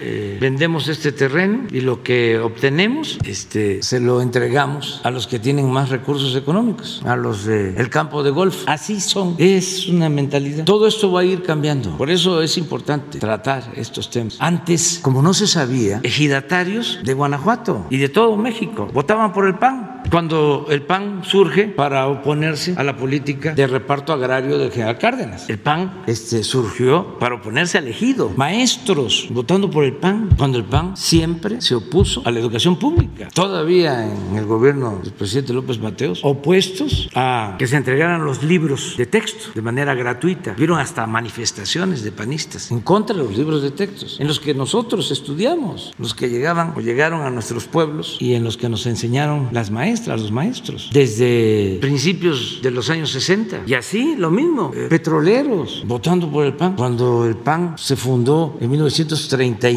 eh, vendemos este terreno y lo que obtenemos este, se lo entregamos a los que tienen más recursos económicos, a los del campo de golf. Así son, es una mentalidad. Todo esto va a ir cambiando. Por eso es importante tratar estos temas. Antes, como no se sabía, ejidatarios de Guanajuato y de todo México votaban por el PAN. Cuando el PAN surge para oponerse a la política de reparto agrario del general Cárdenas. El PAN este, surgió para oponerse al ejido. Maestros votando por el PAN, cuando el PAN siempre se opuso a la educación pública. Todavía en el gobierno del presidente López Mateos, opuestos a que se entregaran los libros de texto de manera gratuita. Vieron hasta manifestaciones de panistas en contra de los libros de textos, en los que nosotros estudiamos, los que llegaban o llegaron a nuestros pueblos y en los que nos enseñaron las maestras, los maestros, desde principios de los años 60. Y así lo mismo, eh, petroleros votando por el PAN. Cuando el PAN se fundó en 1930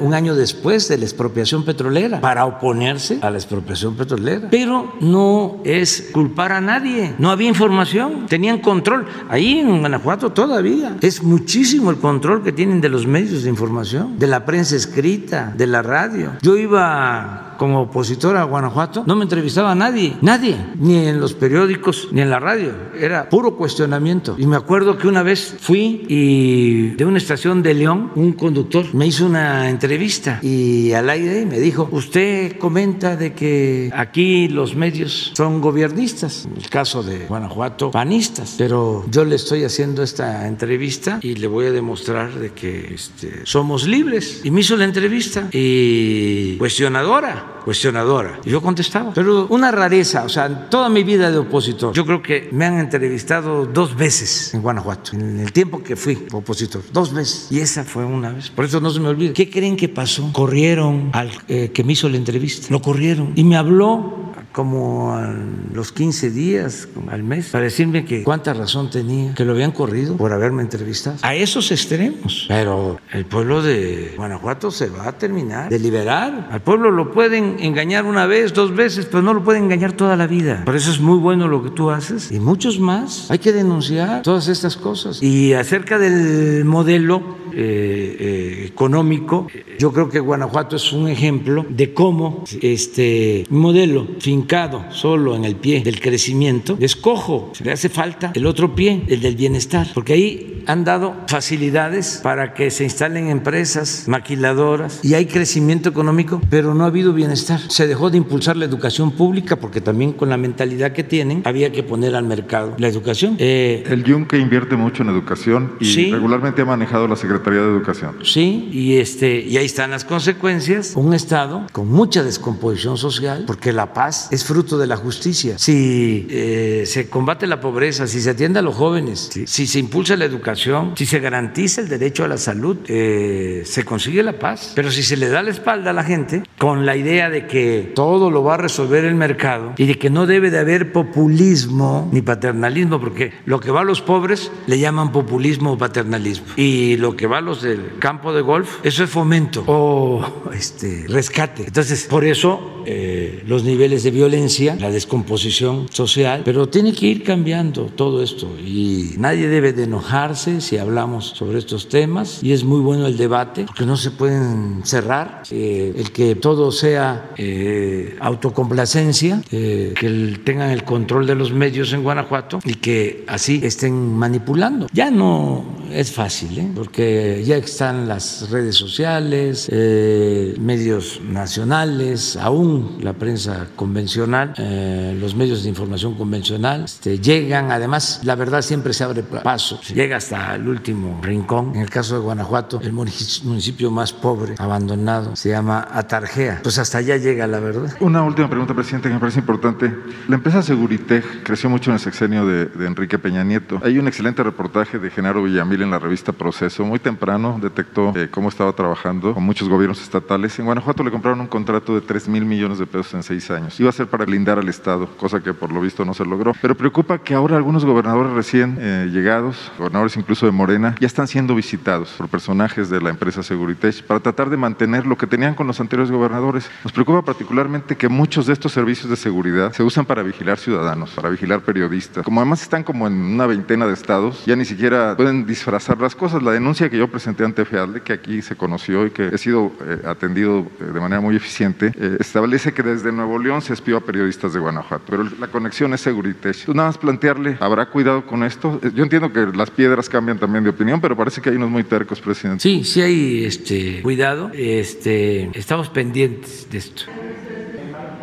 un año después de la expropiación petrolera, para oponerse a la expropiación petrolera. Pero no es culpar a nadie, no había información, tenían control. Ahí en Guanajuato todavía es muchísimo el control que tienen de los medios de información, de la prensa escrita, de la radio. Yo iba como opositor a Guanajuato, no me entrevistaba nadie, nadie, ni en los periódicos, ni en la radio. Era puro cuestionamiento. Y me acuerdo que una vez fui y de una estación de León, un conductor me hizo una entrevista y al aire me dijo, usted comenta de que aquí los medios son gobiernistas, en el caso de Guanajuato, panistas, pero yo le estoy haciendo esta entrevista y le voy a demostrar de que este, somos libres. Y me hizo la entrevista y cuestionadora, cuestionadora. Y yo contestaba, pero una rareza, o sea, toda mi vida de opositor, yo creo que me han entrevistado dos veces en Guanajuato, en el tiempo que fui opositor, dos veces. Y esa fue una vez. Por eso no se me olvida. ¿Qué creen que pasó? Corrieron al eh, que me hizo la entrevista, lo corrieron y me habló como a los 15 días, al mes, para decirme que cuánta razón tenía, que lo habían corrido por haberme entrevistado. A esos extremos. Pero el pueblo de Guanajuato se va a terminar de liberar. Al pueblo lo pueden engañar una vez, dos veces, pero no lo pueden engañar toda la vida. Por eso es muy bueno lo que tú haces y muchos más. Hay que denunciar todas estas cosas. Y acerca del modelo eh, eh, económico, yo creo que Guanajuato es un ejemplo de cómo este modelo fincado solo en el pie del crecimiento es cojo. Le hace falta el otro pie, el del bienestar, porque ahí han dado facilidades para que se instalen empresas maquiladoras y hay crecimiento económico, pero no ha habido bienestar. Se dejó de impulsar la educación pública porque también con la mentalidad que tienen había que poner al mercado la educación. Eh, el Yunque invierte mucho en educación y regularmente ha manejado la Secretaría de Educación. Sí, y, este, y ahí están las consecuencias. Un Estado con mucha descomposición social, porque la paz es fruto de la justicia. Si eh, se combate la pobreza, si se atiende a los jóvenes, si se impulsa la educación, si se garantiza el derecho a la salud, eh, se consigue la paz. Pero si se le da la espalda a la gente con la idea de que todo lo va a resolver el mercado y de que no debe de haber populismo ni paternalismo, porque lo que va a los pobres le llaman populismo o paternalismo. Y lo que va los del campo de golf, eso es fomento o este, rescate. Entonces, por eso eh, los niveles de violencia, la descomposición social, pero tiene que ir cambiando todo esto y nadie debe de enojarse si hablamos sobre estos temas y es muy bueno el debate porque no se pueden cerrar, eh, el que todo sea eh, autocomplacencia, que tengan el control de los medios en Guanajuato y que así estén manipulando. Ya no es fácil, porque ya están las redes sociales, eh, medios nacionales, aún la prensa convencional, eh, los medios de información convencional, este, llegan, además la verdad siempre se abre paso, llega hasta el último rincón. En el caso de Guanajuato, el municipio más pobre, abandonado, se llama Atarjea. Pues hasta allá llega la verdad. Una última pregunta, presidente, que me parece importante. La empresa Seguritech creció mucho en el sexenio de Enrique Peña Nieto. Hay un excelente reportaje de Genaro Villamil en la revista Proceso, muy temprano detectó eh, cómo estaba trabajando con muchos gobiernos estatales. En Guanajuato le compraron un contrato de 3 mil millones de pesos en seis años. Iba a ser para blindar al Estado, cosa que por lo visto no se logró. Pero preocupa que ahora algunos gobernadores recién eh, llegados, gobernadores incluso de Morena, ya están siendo visitados por personajes de la empresa Seguritech para tratar de mantener lo que tenían con los anteriores gobernadores. Nos preocupa particularmente que muchos de estos servicios de seguridad se usan para vigilar ciudadanos, para vigilar periodistas. Como además están como en una veintena de estados, ya ni siquiera pueden disfrazar las cosas. La denuncia que yo presenté ante FEADLE, que aquí se conoció y que he sido eh, atendido eh, de manera muy eficiente, eh, establece que desde Nuevo León se espió a periodistas de Guanajuato, pero la conexión es Seguritech. Tú nada más plantearle, ¿habrá cuidado con esto? Yo entiendo que las piedras cambian también de opinión, pero parece que hay unos muy tercos, presidente. Sí, sí hay este, cuidado. Este, estamos pendientes de esto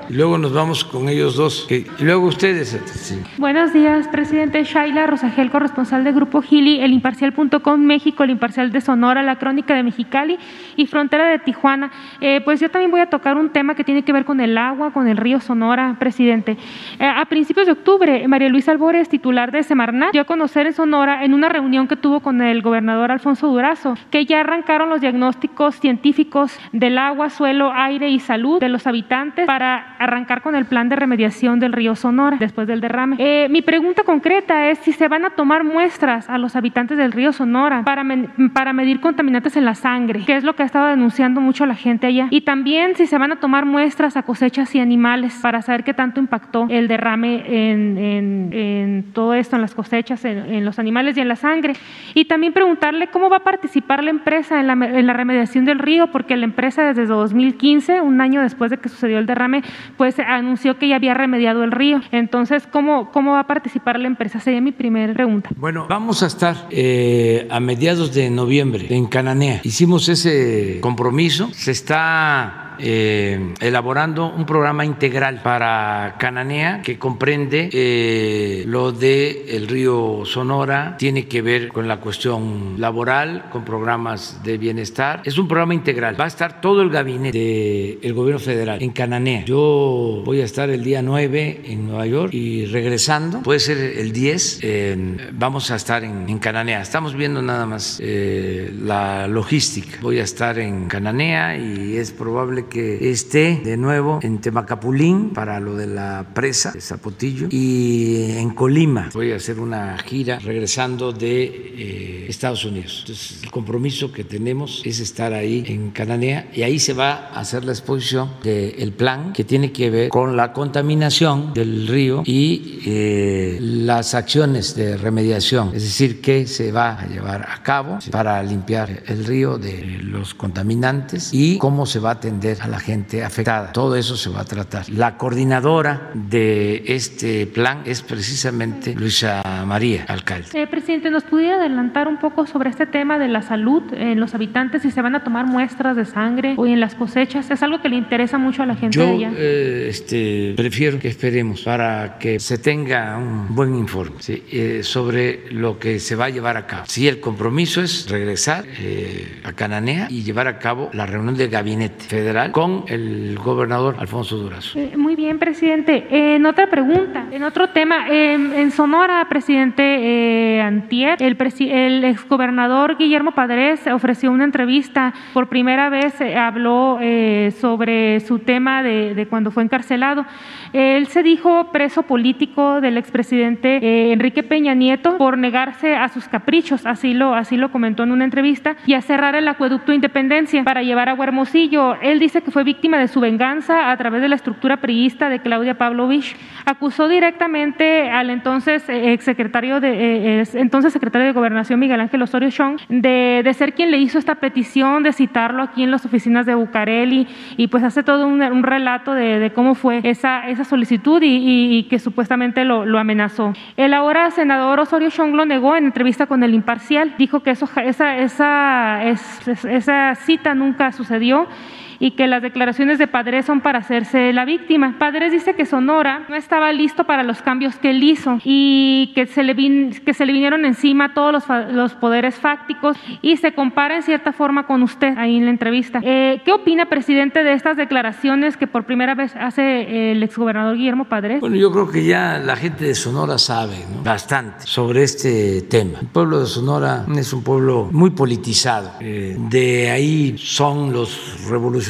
y luego nos vamos con ellos dos. Luego ustedes. Buenos días, presidente Shaila Rosagel, corresponsal de Grupo Gili, el imparcial.com México, el imparcial de Sonora, la crónica de Mexicali y frontera de Tijuana. Eh, pues yo también voy a tocar un tema que tiene que ver con el agua, con el río Sonora, presidente. Eh, a principios de octubre, María Luisa Albores, titular de Semarnat, dio a conocer en Sonora en una reunión que tuvo con el gobernador Alfonso Durazo, que ya arrancaron los diagnósticos científicos del agua, suelo, aire y salud de los habitantes para arrancar con el plan de remediación del río Sonora después del derrame. Eh, mi pregunta concreta es si se van a tomar muestras a los habitantes del río Sonora para, para medir contaminantes en la sangre, que es lo que ha estado denunciando mucho la gente allá. Y también si se van a tomar muestras a cosechas y animales para saber qué tanto impactó el derrame en, en, todo esto, en las cosechas, en, los animales y en la sangre. Y también preguntarle cómo va a participar la empresa en la, en la remediación del río, porque la empresa desde 2015, un año después de que sucedió el derrame, pues anunció que ya había remediado el río. Entonces, ¿cómo, cómo va a participar la empresa? Sería mi primera pregunta. Bueno, vamos a estar eh, a mediados de noviembre en Cananea. Hicimos ese compromiso. Se está eh, elaborando un programa integral para Cananea que comprende eh, lo de el río Sonora, tiene que ver con la cuestión laboral, con programas de bienestar. Es un programa integral. Va a estar todo el gabinete del gobierno federal en Cananea. Yo voy a estar el día 9 en Nueva York y regresando, puede ser el 10, vamos a estar en, en, Cananea. Estamos viendo nada más eh, la logística. Voy a estar en Cananea y es probable que esté de nuevo en Temacapulín para lo de la presa de Zapotillo y en Colima. Voy a hacer una gira regresando de eh, Estados Unidos. Entonces, el compromiso que tenemos es estar ahí en Cananea y ahí se va a hacer la exposición del plan que tiene que ver con la contaminación del río y eh, las acciones de remediación, es decir, qué se va a llevar a cabo para limpiar el río de los contaminantes y cómo se va a atender a la gente afectada. Todo eso se va a tratar. La coordinadora de este plan es precisamente Luisa María, alcalde. Eh, presidente, ¿nos pudiera adelantar un poco sobre este tema de la salud en los habitantes, si se van a tomar muestras de sangre o en las cosechas? Es algo que le interesa mucho a la gente Yo, de allá. Eh, este, prefiero que esperemos para que se tenga un buen informe eh, sobre lo que se va a llevar a cabo. Sí, el compromiso es regresar a Cananea y llevar a cabo la reunión del gabinete federal con el gobernador Alfonso Durazo. Eh, muy bien, presidente. en otra pregunta, en otro tema, en Sonora, presidente eh, Antier, el, el exgobernador Guillermo Padres ofreció una entrevista. Por primera vez eh, habló sobre su tema de, cuando fue encarcelado. Él se dijo preso político del expresidente Enrique Peña Nieto por negarse a sus caprichos, así lo, así lo comentó en una entrevista, y a cerrar el acueducto Independencia para llevar agua Hermosillo. Él dice que fue víctima de su venganza a través de la estructura priista de Claudia Pavlovich. Acusó directamente al entonces eh, exsecretario de, eh, entonces secretario de Gobernación Miguel Ángel Osorio Chong de, de, ser quien le hizo esta petición, de citarlo aquí en las oficinas de Bucareli y pues hace todo un, un relato de, de, cómo fue esa, esa solicitud y, y, y que supuestamente lo, lo, amenazó. El ahora senador Osorio Chong lo negó en entrevista con el Imparcial, dijo que eso, esa, esa, es, esa cita nunca sucedió y que las declaraciones de Padres son para hacerse la víctima. Padres dice que Sonora no estaba listo para los cambios que él hizo y que se le, vin, que se le vinieron encima todos los, los, poderes fácticos y se compara en cierta forma con usted ahí en la entrevista. Eh, ¿Qué opina, presidente, de estas declaraciones que por primera vez hace el exgobernador Guillermo Padres? Bueno, yo creo que ya la gente de Sonora sabe ¿no? bastante sobre este tema. El pueblo de Sonora es un pueblo muy politizado. Eh, de ahí son los revolucionarios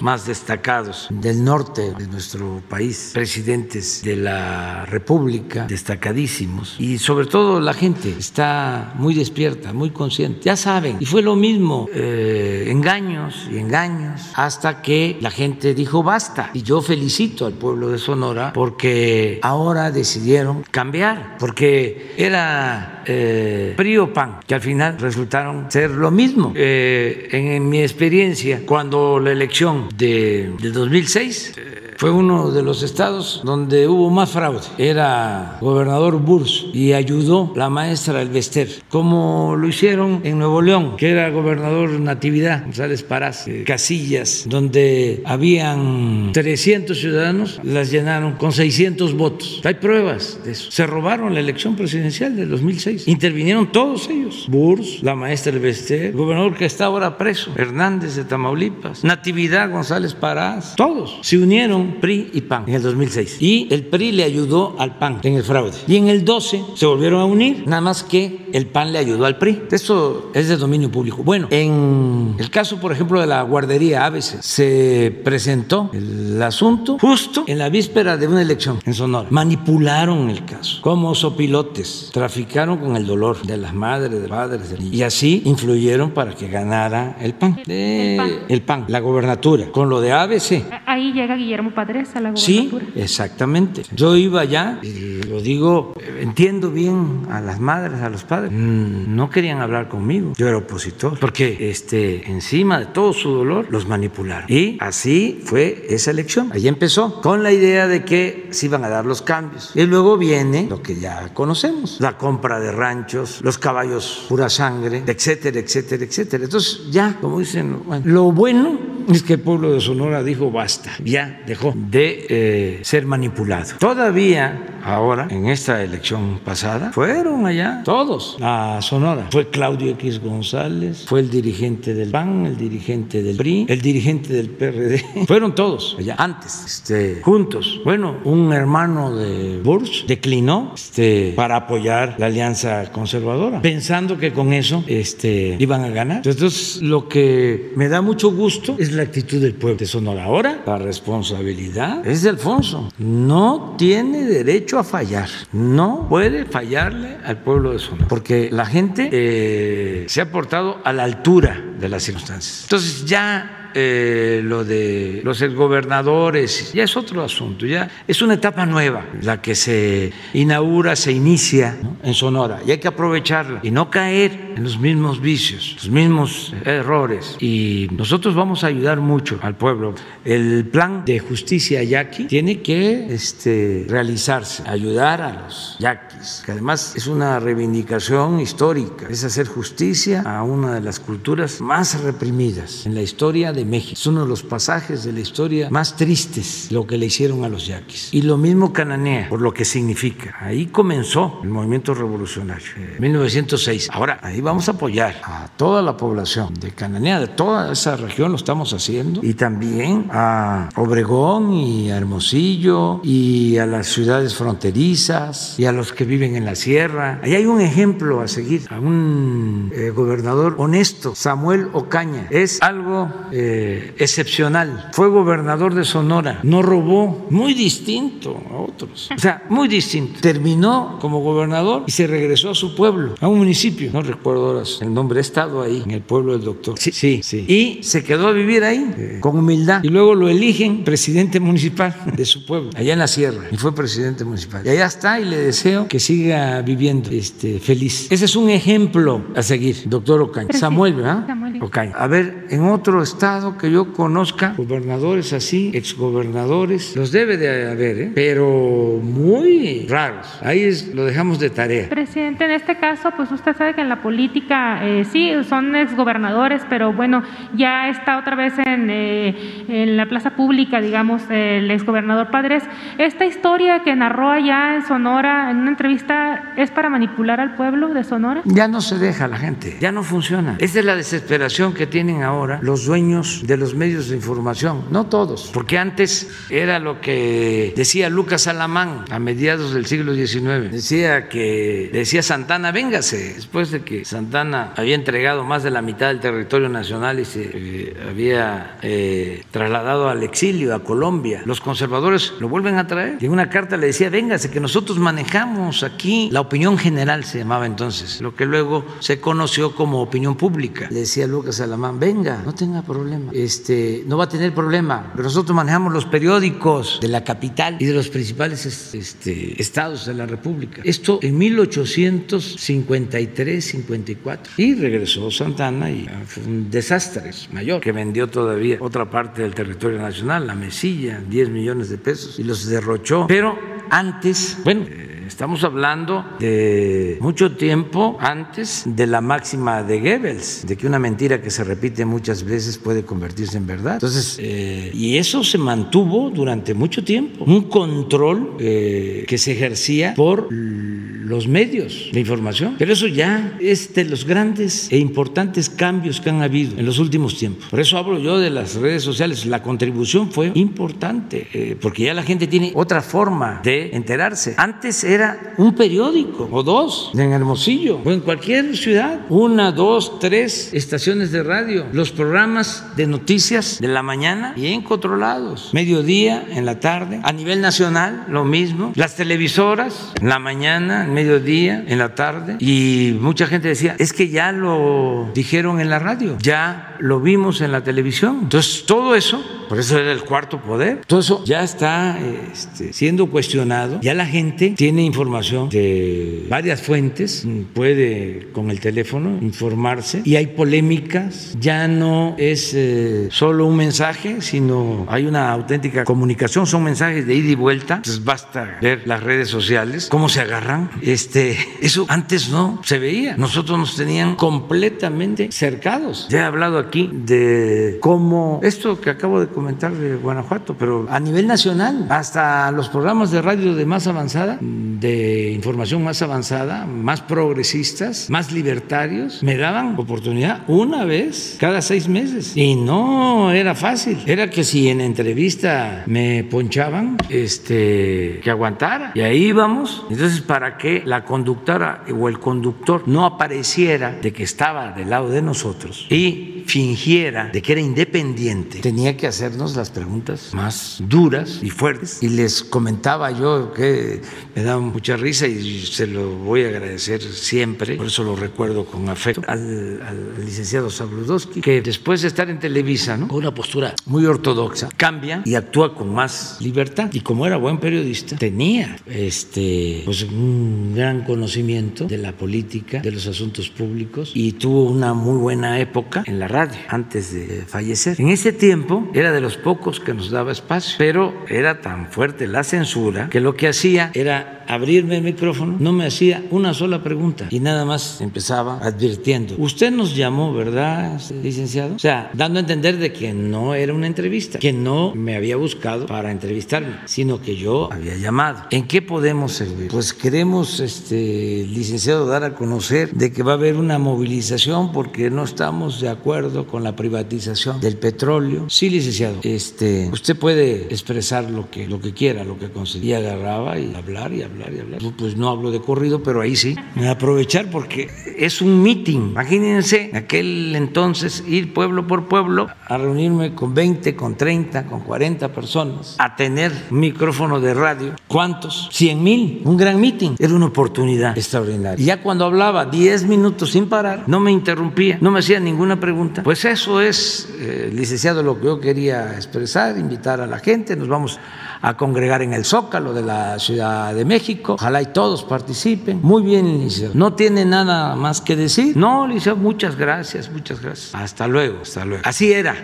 más destacados del norte de nuestro país, presidentes de la República, destacadísimos, y sobre todo la gente está muy despierta, muy consciente, ya saben, y fue lo mismo, eh, engaños y engaños, hasta que la gente dijo basta, y yo felicito al pueblo de Sonora porque ahora decidieron cambiar, porque era eh, PRI PAN, que al final resultaron ser lo mismo. Eh, en, en mi experiencia, cuando la elección de, de 2006 fue uno de los estados donde hubo más fraude. Era gobernador Burs y ayudó la maestra Elvester, como lo hicieron en Nuevo León, que era gobernador Natividad González Parás, eh, casillas donde habían 300 ciudadanos, las llenaron con 600 votos. Hay pruebas de eso. Se robaron la elección presidencial del 2006. Intervinieron todos ellos. Burs, la maestra Elvester, el gobernador que está ahora preso, Hernández de Tamaulipas, Natividad González Parás, todos se unieron PRI y PAN en el 2006. Y el PRI le ayudó al PAN en el fraude. Y en el 12 se volvieron a unir, nada más que el PAN le ayudó al PRI. Esto es de dominio público. Bueno, en el caso, por ejemplo, de la guardería ABC, se presentó el asunto justo en la víspera de una elección en Sonora. Manipularon el caso como sopilotes, traficaron con el dolor de las madres, de padres, y así influyeron para que ganara el PAN. el, PAN. la gobernatura, con lo de ABC. Ahí llega Guillermo Padres a la gobernatura. Sí, exactamente. Yo iba allá, y lo digo, entiendo bien a las madres, a los padres, mm, no querían hablar conmigo. Yo era opositor, porque este, encima de todo su dolor los manipularon. Y así fue esa elección. Ahí empezó con la idea de que se iban a dar los cambios. Y luego viene lo que ya conocemos, la compra de ranchos, los caballos pura sangre, etcétera, etcétera, etcétera. Entonces ya, como dicen, lo bueno es que el pueblo de Sonora dijo basta, ya dejó de eh, ser manipulado. Todavía ahora, en esta elección pasada, fueron allá todos a Sonora. Fue Claudio X González, fue el dirigente del PAN, el dirigente del PRI, el dirigente del PRD. Fueron todos allá antes, este, juntos. Bueno, un hermano de Bush declinó este, para apoyar la alianza conservadora, pensando que con eso este, iban a ganar. Entonces, lo que me da mucho gusto es la actitud del pueblo de Sonora. Ahora, la responsabilidad es de Alfonso. No tiene derecho a fallar. No puede fallarle al pueblo de Sonora, porque la gente eh, se ha portado a la altura de las circunstancias. Entonces ya eh, lo de los exgobernadores, ya es otro asunto, ya es una etapa nueva la que se inaugura, se inicia en Sonora y hay que aprovecharla y no caer en los mismos vicios, los mismos errores. Y nosotros vamos a ayudar mucho al pueblo. El plan de justicia yaqui tiene que este, realizarse, ayudar a los yaquis, que además es una reivindicación histórica, es hacer justicia a una de las culturas más reprimidas en la historia de México. Es uno de los pasajes de la historia más tristes lo que le hicieron a los yaquis. Y lo mismo Cananea, por lo que significa. Ahí comenzó el movimiento revolucionario, en 1906. Ahora, ahí vamos a apoyar a toda la población de Cananea, de toda esa región lo estamos haciendo, y también a Obregón y a Hermosillo y a las ciudades fronterizas y a los que viven en la sierra. Ahí hay un ejemplo a seguir, a un eh, gobernador honesto, Samuel Ocaña. Es algo... Eh, eh, excepcional. Fue gobernador de Sonora, no robó, muy distinto a otros. O sea, muy distinto. Terminó como gobernador y se regresó a su pueblo, a un municipio. No recuerdo ahora el nombre, he estado ahí, en el pueblo del doctor. Sí, sí, sí. Y se quedó a vivir ahí eh, con humildad. Y luego lo eligen presidente municipal de su pueblo, allá en la sierra. Y fue presidente municipal. Y allá está y le deseo que siga viviendo este, feliz. Ese es un ejemplo a seguir, doctor Ocaña. Samuel, ¿verdad? Samuel. Ocaña. A ver, en otro estado que yo conozca, gobernadores así, exgobernadores, los debe de haber, ¿eh? pero muy raros. Ahí es, lo dejamos de tarea. Presidente, en este caso, pues usted sabe que en la política eh, sí son exgobernadores, pero bueno, ya está otra vez en, eh, en la plaza pública, digamos, el exgobernador Padres. Esta historia que narró allá en Sonora en una entrevista es para manipular al pueblo de Sonora. Ya no se deja la gente, ya no funciona. Esa es la desesperación que tienen ahora los dueños de los medios de información, no todos, porque antes era lo que decía Lucas Alamán a mediados del siglo XIX, decía que decía Santana, véngase, después de que Santana había entregado más de la mitad del territorio nacional y se eh, había eh, trasladado al exilio a Colombia, los conservadores lo vuelven a traer. Y en una carta le decía, véngase, que nosotros manejamos aquí. La opinión general, se llamaba entonces, lo que luego se conoció como opinión pública. Le decía Lucas Alamán, venga, no tenga problema este, no va a tener problema. Nosotros manejamos los periódicos de la capital y de los principales este, estados de la República. Esto en 1853-54. Y regresó Santana y fue un desastre mayor que vendió todavía otra parte del territorio nacional, la Mesilla, 10 millones de pesos y los derrochó. Pero antes, bueno Estamos hablando de mucho tiempo antes de la máxima de Goebbels, de que una mentira que se repite muchas veces puede convertirse en verdad. Entonces, eh, y eso se mantuvo durante mucho tiempo, un control eh, que se ejercía por los medios de información. Pero eso ya es de los grandes e importantes cambios que han habido en los últimos tiempos. Por eso hablo yo de las redes sociales. La contribución fue importante, eh, porque ya la gente tiene otra forma de enterarse. Antes era un periódico o dos en Hermosillo. o en cualquier ciudad, una, dos, tres estaciones de radio, los programas de noticias de la mañana bien controlados, mediodía, en la tarde, a nivel nacional lo mismo, las televisoras en la mañana, en mediodía, en la tarde. Y mucha gente decía, es que ya lo dijeron en la radio, ya lo vimos en la televisión. Entonces, todo eso, por eso era el cuarto poder, todo eso ya está este, siendo cuestionado, ya la gente tiene información de varias fuentes, puede con el teléfono informarse y hay polémicas, ya no es eh, solo un mensaje, sino hay una auténtica comunicación, son mensajes de ida y vuelta, entonces basta ver las redes sociales, cómo se agarran, este, eso antes no se veía, nosotros nos tenían completamente cercados, ya he hablado aquí de cómo, esto que acabo de comentar de Guanajuato, pero a nivel nacional, hasta los programas de radio de más avanzada, de información más avanzada, más progresistas, más libertarios, me daban oportunidad una vez cada seis meses. Y no era fácil. Era que si en entrevista me ponchaban, este, que aguantara. Y ahí íbamos. Entonces, para que la conductora o el conductor no apareciera de que estaba del lado de nosotros y fingiera de que era independiente, tenía que hacernos las preguntas más duras y fuertes. Y les comentaba yo que me daba mucha risa y se lo voy a agradecer siempre, por eso lo recuerdo con afecto, al, al licenciado Sabludowski, que después de estar en Televisa, ¿no? con una postura muy ortodoxa, cambia y actúa con más libertad. Y como era buen periodista, tenía este, pues, un gran conocimiento de la política, de los asuntos públicos y tuvo una muy buena época en la radio antes de fallecer. En ese tiempo era de los pocos que nos daba espacio, pero era tan fuerte la censura que lo que hacía era abrirme el micrófono, no me hacía una sola pregunta y nada más empezaba advirtiendo. Usted nos llamó, ¿verdad, licenciado? O sea, dando a entender de que no era una entrevista, que no me había buscado para entrevistarme, sino que yo había llamado. ¿En qué podemos servir? Pues queremos, este, licenciado, dar a conocer de que va a haber una movilización porque no estamos de acuerdo con la privatización del petróleo. Sí, licenciado, este, usted puede expresar lo que, lo que quiera, lo que considera. Y agarraba y hablar y hablar y hablar. Pues no hablo de corrido, pero ahí sí. Aprovechar porque es un meeting. Imagínense aquel entonces ir pueblo por pueblo a reunirme con 20, con 30, con 40 personas, a tener micrófono de radio. ¿Cuántos? 100 mil. Un gran meeting. Era una oportunidad extraordinaria. Y ya cuando hablaba 10 minutos sin parar, no me interrumpía, no me hacía ninguna pregunta. Pues eso es, eh, licenciado, lo que yo quería expresar, invitar a la gente. Nos vamos a congregar en el Zócalo de la Ciudad de México. Ojalá y todos participen. Muy bien, licenciado. ¿No tiene nada más que decir? No, licenciado, muchas gracias, muchas gracias. Hasta luego, hasta luego. Así era.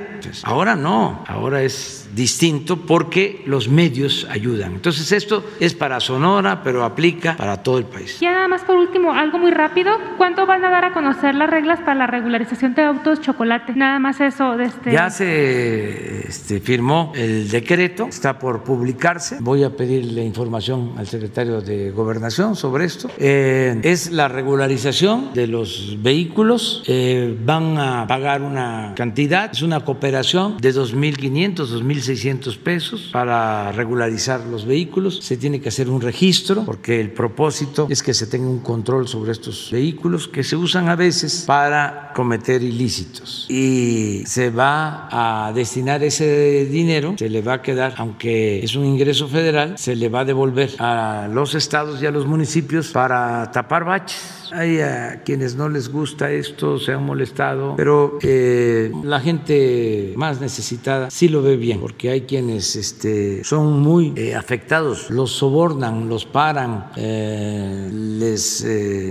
Ahora no, ahora es distinto porque los medios ayudan. Entonces esto es para Sonora, pero aplica para todo el país. Ya nada más por último, algo muy rápido. ¿Cuánto van a dar a conocer las reglas para la regularización de autos chocolate? Nada más eso de este... Ya se este, firmó el decreto, está por publicarse. Voy a pedirle información al secretario de Gobernación sobre esto. Eh, es la regularización de los vehículos. Eh, van a pagar una cantidad, es una cooperación de 2.500, 2.600 600 pesos para regularizar los vehículos. Se tiene que hacer un registro porque el propósito es que se tenga un control sobre estos vehículos que se usan a veces para cometer ilícitos. Y se va a destinar ese dinero, se le va a quedar, aunque es un ingreso federal, se le va a devolver a los estados y a los municipios para tapar baches hay quienes no les gusta esto, se han molestado, pero eh, la gente más necesitada sí lo ve bien, porque hay quienes este, son muy eh, afectados, los sobornan, los paran, eh, les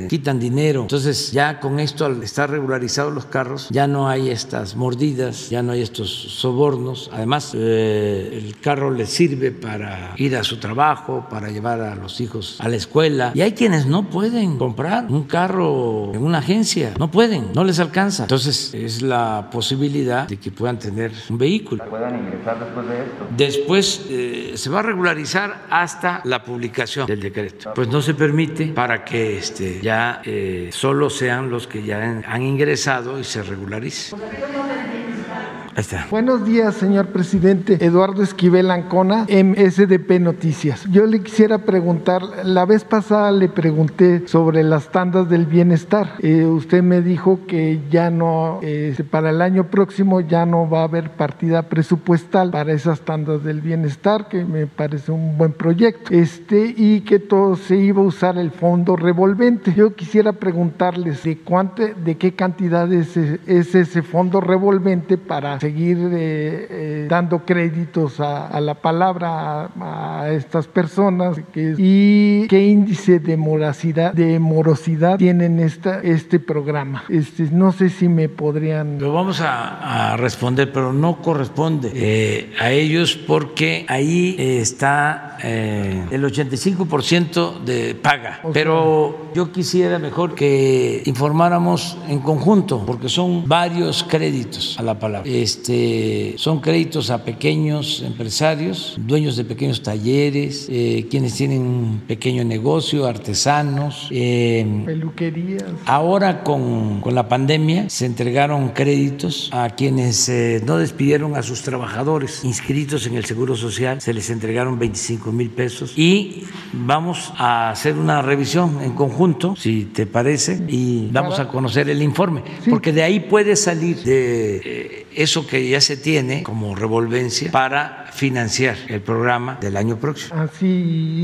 quitan dinero. Entonces ya con esto, al estar regularizados los carros, ya no hay estas mordidas, ya no hay estos sobornos. Además, el carro les sirve para ir a su trabajo, para llevar a los hijos a la escuela. Y hay quienes no pueden comprar un carro en una agencia, no pueden, no les alcanza. Entonces es la posibilidad de que puedan tener un vehículo. ¿Puedan ingresar después de esto? Después eh, se va a regularizar hasta la publicación del decreto. Pues no se permite para que este, ya eh, solo sean los que ya han ingresado y se regularice. Buenos días, señor presidente. Eduardo Esquivel Ancona, MSDP Noticias. Yo le quisiera preguntar, la vez pasada le pregunté sobre las tandas del bienestar. Eh, usted me dijo que ya no, eh, para el año próximo ya no va a haber partida presupuestal para esas tandas del bienestar, que me parece un buen proyecto. Este, y que todo se iba a usar el fondo revolvente. Yo quisiera preguntarles de cuánto, de qué cantidad es, es ese fondo revolvente para seguir eh, eh, dando créditos a, la palabra a, estas personas y qué índice de morosidad, de morosidad tienen esta, este programa. Este, no sé si me podrían... Lo vamos a, responder, pero no corresponde eh, a ellos porque ahí está el 85% de paga. pero yo quisiera mejor que informáramos en conjunto porque son varios créditos a la palabra. Este, son créditos a pequeños empresarios, dueños de pequeños talleres, eh, quienes tienen un pequeño negocio, artesanos. Eh, Peluquerías. Ahora con, con, la pandemia se entregaron créditos a quienes eh, no despidieron a sus trabajadores inscritos en el Seguro Social, se les entregaron 25 mil pesos y vamos a hacer una revisión en conjunto, si te parece, y vamos a conocer el informe, porque de ahí puede salir de eso que ya se tiene como revolvencia. para financiar el programa del año próximo. Así,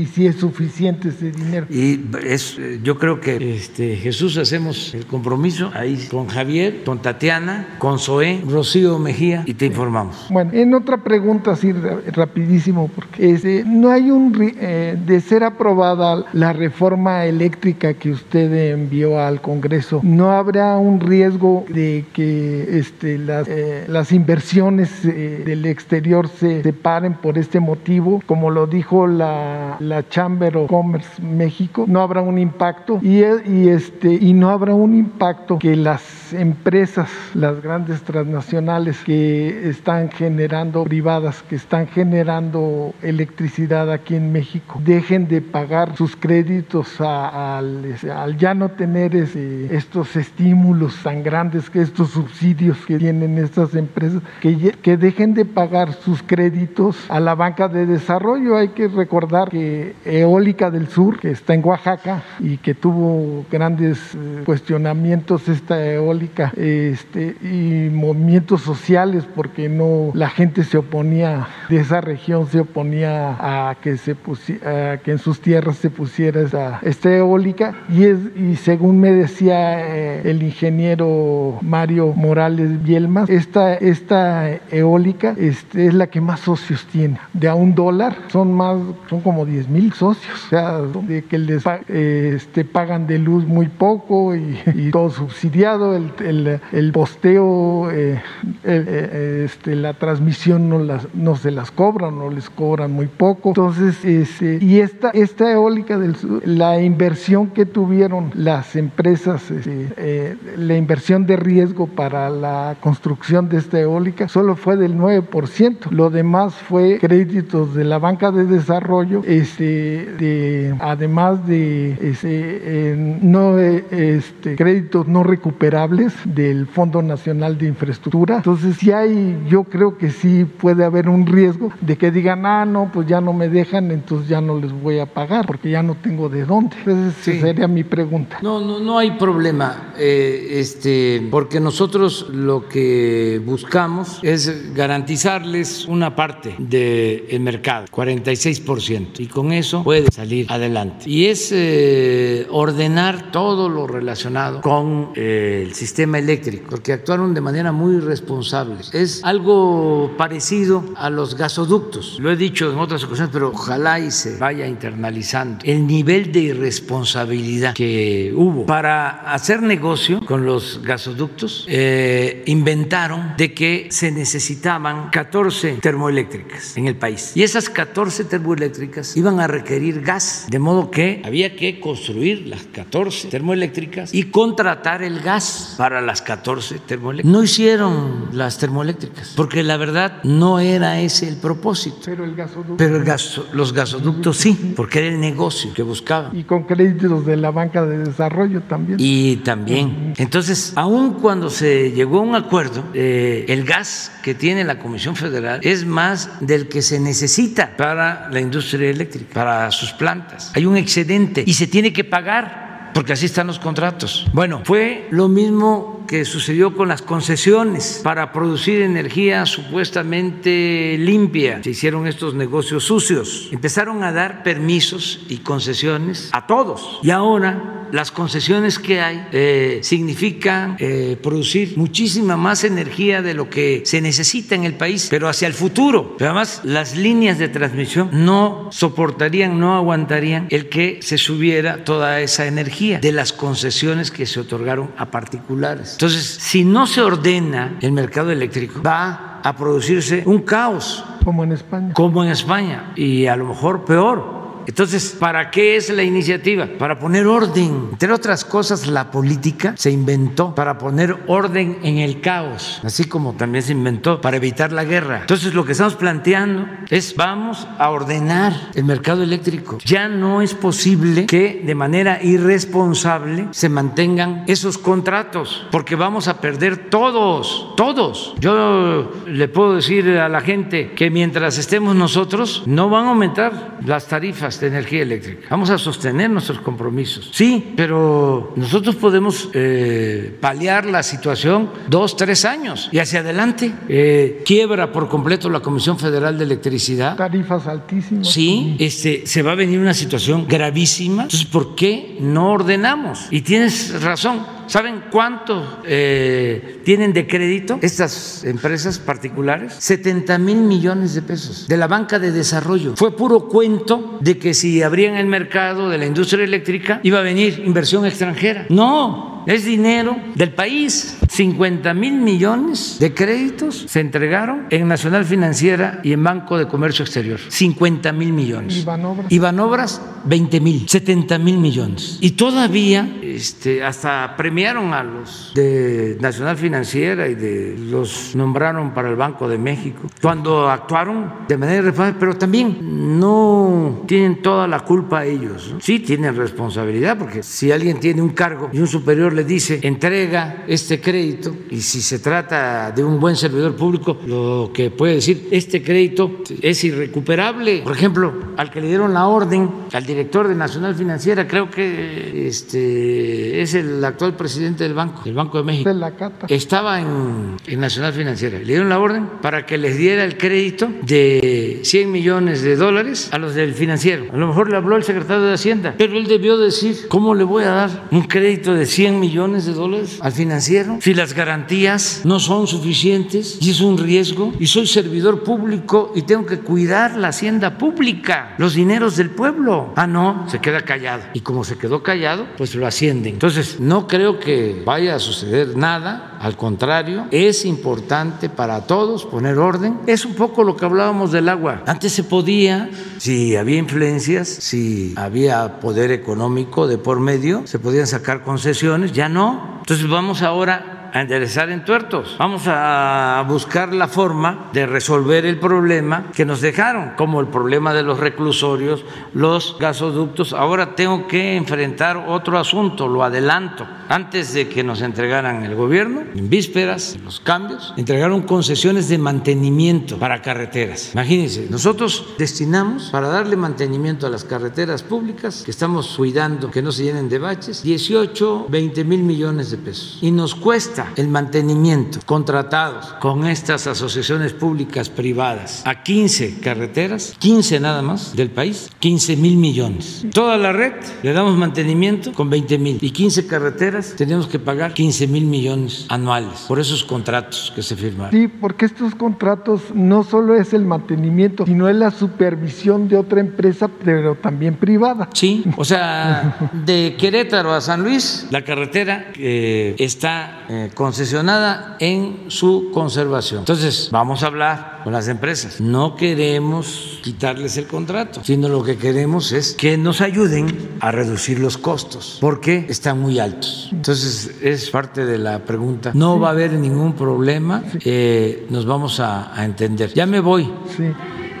y si es suficiente ese dinero. Y es, yo creo que este, Jesús hacemos el compromiso ahí con Javier, con Tatiana, con Zoé, Rocío Mejía y te informamos. Bueno, en otra pregunta así rapidísimo, porque este, no hay un, eh, de ser aprobada la reforma eléctrica que usted envió al Congreso, ¿no habrá un riesgo de que este, las... Eh, las inversiones eh, del exterior se separen por este motivo, como lo dijo la, la Chamber of Commerce México, no habrá un impacto. Y, y, este, y no habrá un impacto que las empresas, las grandes transnacionales que están generando privadas, que están generando electricidad aquí en México, dejen de pagar sus créditos al, al, ya no tener ese, estos estímulos tan grandes que estos subsidios que tienen estas empresas que, que dejen de pagar sus créditos a la banca de desarrollo. Hay que recordar que Eólica del Sur, que está en Oaxaca y que tuvo grandes eh, cuestionamientos esta eólica este, y movimientos sociales porque no la gente se oponía de esa región se oponía a que se a que en sus tierras se pusiera esta, esta eólica y es y según me decía eh, el ingeniero Mario Morales Bielmas esta esta, eólica este, es la que más socios tiene. De a un dólar son más, son como 10 mil socios. O sea, de que les este, pagan de luz muy poco y, todo subsidiado. El, el, posteo, eh, eh, este, la transmisión no, las, no se las cobran, no les cobran muy poco. Entonces, este, y esta, esta eólica del sur, la inversión que tuvieron las empresas, este, eh, la inversión de riesgo para la construcción de esta eólica solo fue del 9%. Lo demás fue créditos de la banca de desarrollo, este, de, además de este, no, este, créditos no recuperables del Fondo Nacional de Infraestructura. Entonces, si hay, yo creo que sí puede haber un riesgo de que digan, ah, no, pues ya no me dejan, entonces ya no les voy a pagar porque ya no tengo de dónde. Esa sería mi pregunta. No, no, no hay problema, eh, este, porque nosotros lo que buscamos es garantizarles una parte del mercado, 46%, y con eso puede salir adelante. Y es eh, ordenar todo lo relacionado con eh, el sistema eléctrico, porque actuaron de manera muy responsable. Es algo parecido a los gasoductos. Lo he dicho en otras ocasiones, pero ojalá y se vaya internalizando el nivel de irresponsabilidad que hubo para hacer negocio con los gasoductos. Eh, inventaron de que se necesitaban 14 termoeléctricos termoeléctricas en el país. Y esas 14 termoeléctricas iban a requerir gas, de modo que había que construir las 14 termoeléctricas y contratar el gas para las 14 termoeléctricas. No hicieron las termoeléctricas, porque la verdad no era ese el propósito. Pero el gasoducto. Pero el gaso, los gasoductos sí, porque era el negocio que buscaban. Y con créditos de la banca de desarrollo también. Y también. Entonces, aun cuando se llegó a un acuerdo, eh, el gas que tiene la Comisión Federal es más del que se necesita para la industria eléctrica, para sus plantas. Hay un excedente y se tiene que pagar porque así están los contratos. Bueno, fue lo mismo que sucedió con las concesiones para producir energía supuestamente limpia. Se hicieron estos negocios sucios. Empezaron a dar permisos y concesiones a todos. Y ahora las concesiones que hay eh, significan eh, producir muchísima más energía de lo que se necesita en el país, pero hacia el futuro. Pero además, las líneas de transmisión no soportarían, no aguantarían el que se subiera toda esa energía de las concesiones que se otorgaron a particulares. Entonces, si no se ordena el mercado eléctrico, va a producirse un caos. Como en España. Como en España. Y a lo mejor peor. Entonces, ¿para qué es la iniciativa? Para poner orden. Entre otras cosas, la política se inventó para poner orden en el caos, así como también se inventó para evitar la guerra. Entonces, lo que estamos planteando es vamos a ordenar el mercado eléctrico. Ya no es posible que de manera irresponsable se mantengan esos contratos, porque vamos a perder todos, todos. Yo le puedo decir a la gente que mientras estemos nosotros, no van a aumentar las tarifas de energía eléctrica. Vamos a sostener nuestros compromisos. Sí, pero nosotros podemos eh, paliar la situación dos, tres años y hacia adelante. Eh, quiebra por completo la Comisión Federal de Electricidad. Tarifas altísimas. Sí, este, se va a venir una situación gravísima. Entonces, ¿por qué no ordenamos? Y tienes razón. ¿Saben cuánto eh, tienen de crédito estas empresas particulares? 70 mil millones de pesos de la banca de desarrollo. Fue puro cuento de que si abrían el mercado de la industria eléctrica iba a venir inversión extranjera. No, es dinero del país. 50 mil millones de créditos se entregaron en Nacional Financiera y en Banco de Comercio Exterior. 50 mil millones. Y Banobras. Y Banobras, 20 mil, 70 mil millones. Y todavía este, hasta premiaron a los de Nacional Financiera y de los nombraron para el Banco de México cuando actuaron de manera irresponsable, pero también no tienen toda la culpa ellos. ¿no? Sí tienen responsabilidad porque si alguien tiene un cargo y un superior le dice entrega este crédito y si se trata de un buen servidor público, lo que puede decir este crédito es irrecuperable. Por ejemplo, al que le dieron la orden al director de Nacional Financiera, creo que este es el actual presidente del banco, del Banco de México. De la Cata. Estaba en, en Nacional Financiera. Le dieron la orden para que les diera el crédito de 100 millones de dólares a los del financiero. A lo mejor le habló el secretario de Hacienda, pero él debió decir, ¿cómo le voy a dar un crédito de 100 millones de dólares al financiero si las garantías no son suficientes y es un riesgo? Y soy servidor público y tengo que cuidar la hacienda pública, los dineros del pueblo. Ah, no, se queda callado. Y como se quedó callado, pues lo ascienden. Entonces, no creo que vaya a suceder nada, al contrario, es importante para todos poner orden. Es un poco lo que hablábamos del agua. Antes se podía, si había influencias, si había poder económico de por medio, se podían sacar concesiones, ya no. Entonces vamos ahora a enderezar en tuertos. Vamos a buscar la forma de resolver el problema que nos dejaron, como el problema de los reclusorios, los gasoductos. Ahora tengo que enfrentar otro asunto, lo adelanto. Antes de que nos entregaran el gobierno, en vísperas, los cambios, entregaron concesiones de mantenimiento para carreteras. Imagínense, nosotros destinamos para darle mantenimiento a las carreteras públicas, que estamos cuidando que no se llenen de baches, 18, 20 mil millones de pesos. Y nos cuesta el mantenimiento contratados con estas asociaciones públicas privadas a 15 carreteras, 15 nada más del país, 15 mil millones. Toda la red le damos mantenimiento con 20 mil y 15 carreteras tenemos que pagar 15 mil millones anuales por esos contratos que se firmaron. Sí, porque estos contratos no solo es el mantenimiento, sino es la supervisión de otra empresa, pero también privada. Sí, o sea, de Querétaro a San Luis, la carretera eh, está eh, concesionada en su conservación. Entonces, vamos a hablar con las empresas. No queremos quitarles el contrato, sino lo que queremos es que nos ayuden a reducir los costos, porque están muy altos. Entonces, es parte de la pregunta. No va a haber ningún problema, eh, nos vamos a, a, entender. Ya me voy. Sí.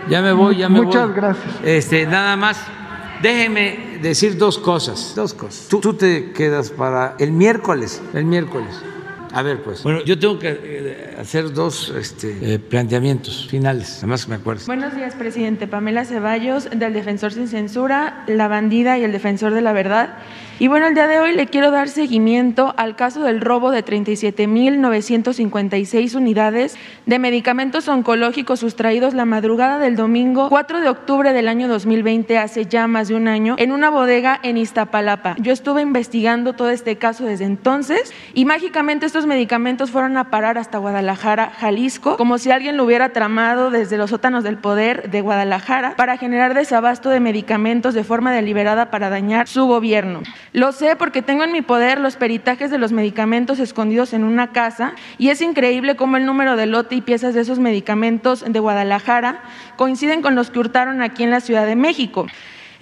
Ya me voy, ya me Muchas voy. gracias. Este, nada más. Déjeme decir dos cosas. Dos cosas. Tú, tú te quedas para el miércoles. El miércoles. A ver, pues. Bueno, yo tengo que eh, hacer dos este, eh, planteamientos finales, además que me acuerdo. Buenos días, presidente. Pamela Ceballos, del Defensor Sin Censura, La Bandida y el Defensor de la Verdad. Y bueno, el día de hoy le quiero dar seguimiento al caso del robo de 37.956 unidades de medicamentos oncológicos sustraídos la madrugada del domingo 4 de octubre del año 2020, hace ya más de un año, en una bodega en Iztapalapa. Yo estuve investigando todo este caso desde entonces y mágicamente estos medicamentos fueron a parar hasta Guadalajara, Jalisco, como si alguien lo hubiera tramado desde los sótanos del poder de Guadalajara para generar desabasto de medicamentos de forma deliberada para dañar su gobierno. Lo sé porque tengo en mi poder los peritajes de los medicamentos escondidos en una casa y es increíble cómo el número de lote y piezas de esos medicamentos de Guadalajara coinciden con los que hurtaron aquí en la Ciudad de México.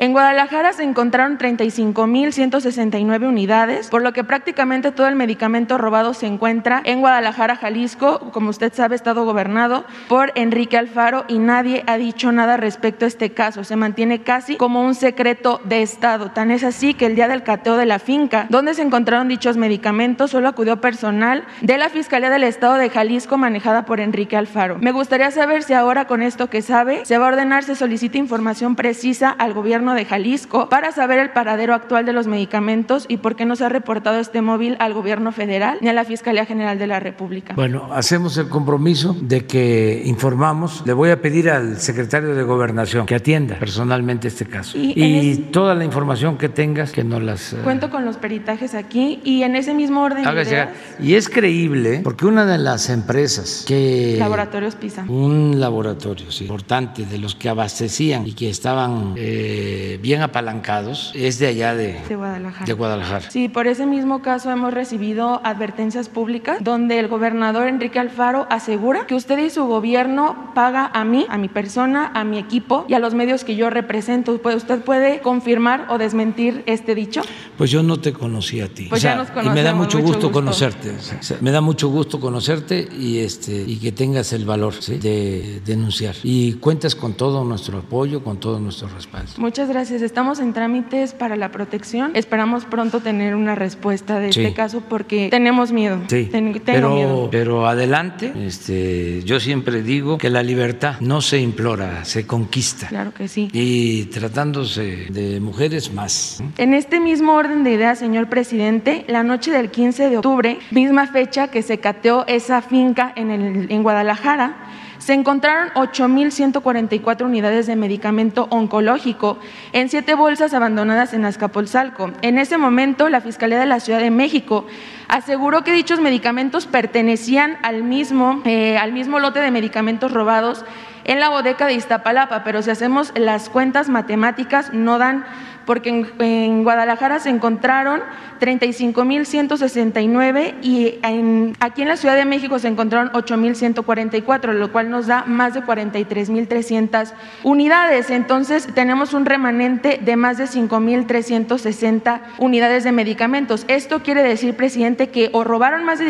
En Guadalajara se encontraron 35.169 unidades, por lo que prácticamente todo el medicamento robado se encuentra en Guadalajara, Jalisco, como usted sabe, estado gobernado por Enrique Alfaro y nadie ha dicho nada respecto a este caso. Se mantiene casi como un secreto de Estado. Tan es así que el día del cateo de la finca, donde se encontraron dichos medicamentos, solo acudió personal de la Fiscalía del Estado de Jalisco manejada por Enrique Alfaro. Me gustaría saber si ahora con esto que sabe se va a ordenar, se solicita información precisa al gobierno de Jalisco para saber el paradero actual de los medicamentos y por qué no se ha reportado este móvil al gobierno federal ni a la Fiscalía General de la República. Bueno, hacemos el compromiso de que informamos. Le voy a pedir al secretario de Gobernación que atienda personalmente este caso. Y, y es... toda la información que tengas, que nos las... Cuento con los peritajes aquí y en ese mismo orden de ideas, Y es creíble porque una de las empresas que... Laboratorios PISA. Un laboratorio, sí, importante, de los que abastecían y que estaban... Eh, bien apalancados es de allá de, de, Guadalajara. de, Guadalajara. Sí, por ese mismo caso hemos recibido advertencias públicas donde el gobernador Enrique Alfaro asegura que usted y su gobierno paga a mí, a mi persona, a mi equipo y a los medios que yo represento. ¿Usted puede confirmar o desmentir este dicho? Pues yo no te conocí a ti. Pues o sea, ya nos conocemos, y me da mucho, mucho gusto, gusto, conocerte. O sea, me da mucho gusto conocerte y este y que tengas el valor ¿sí? de denunciar. Y cuentas con todo nuestro apoyo, con todo nuestro respaldo. Muchas gracias. Estamos en trámites para la protección. Esperamos pronto tener una respuesta de Sí. este caso porque tenemos miedo. Sí, Ten- tengo pero, miedo. pero adelante. Este, yo siempre digo que la libertad no se implora, se conquista. Claro que sí. Y tratándose de mujeres más. En este mismo orden de ideas, señor presidente, la noche del 15 de octubre, misma fecha que se cateó esa finca en, el- en Guadalajara, se encontraron 8.144 unidades de medicamento oncológico en siete bolsas abandonadas en Azcapotzalco. En ese momento, la Fiscalía de la Ciudad de México aseguró que dichos medicamentos pertenecían al mismo, eh, al mismo lote de medicamentos robados en la bodega de Iztapalapa, pero si hacemos las cuentas matemáticas no dan, porque en, Guadalajara se encontraron 35.169 y en- aquí en la Ciudad de México se encontraron 8.144, lo cual nos da más de 43.300 unidades. Entonces tenemos un remanente de más de 5.360 unidades de medicamentos. Esto quiere decir, presidente, que o robaron más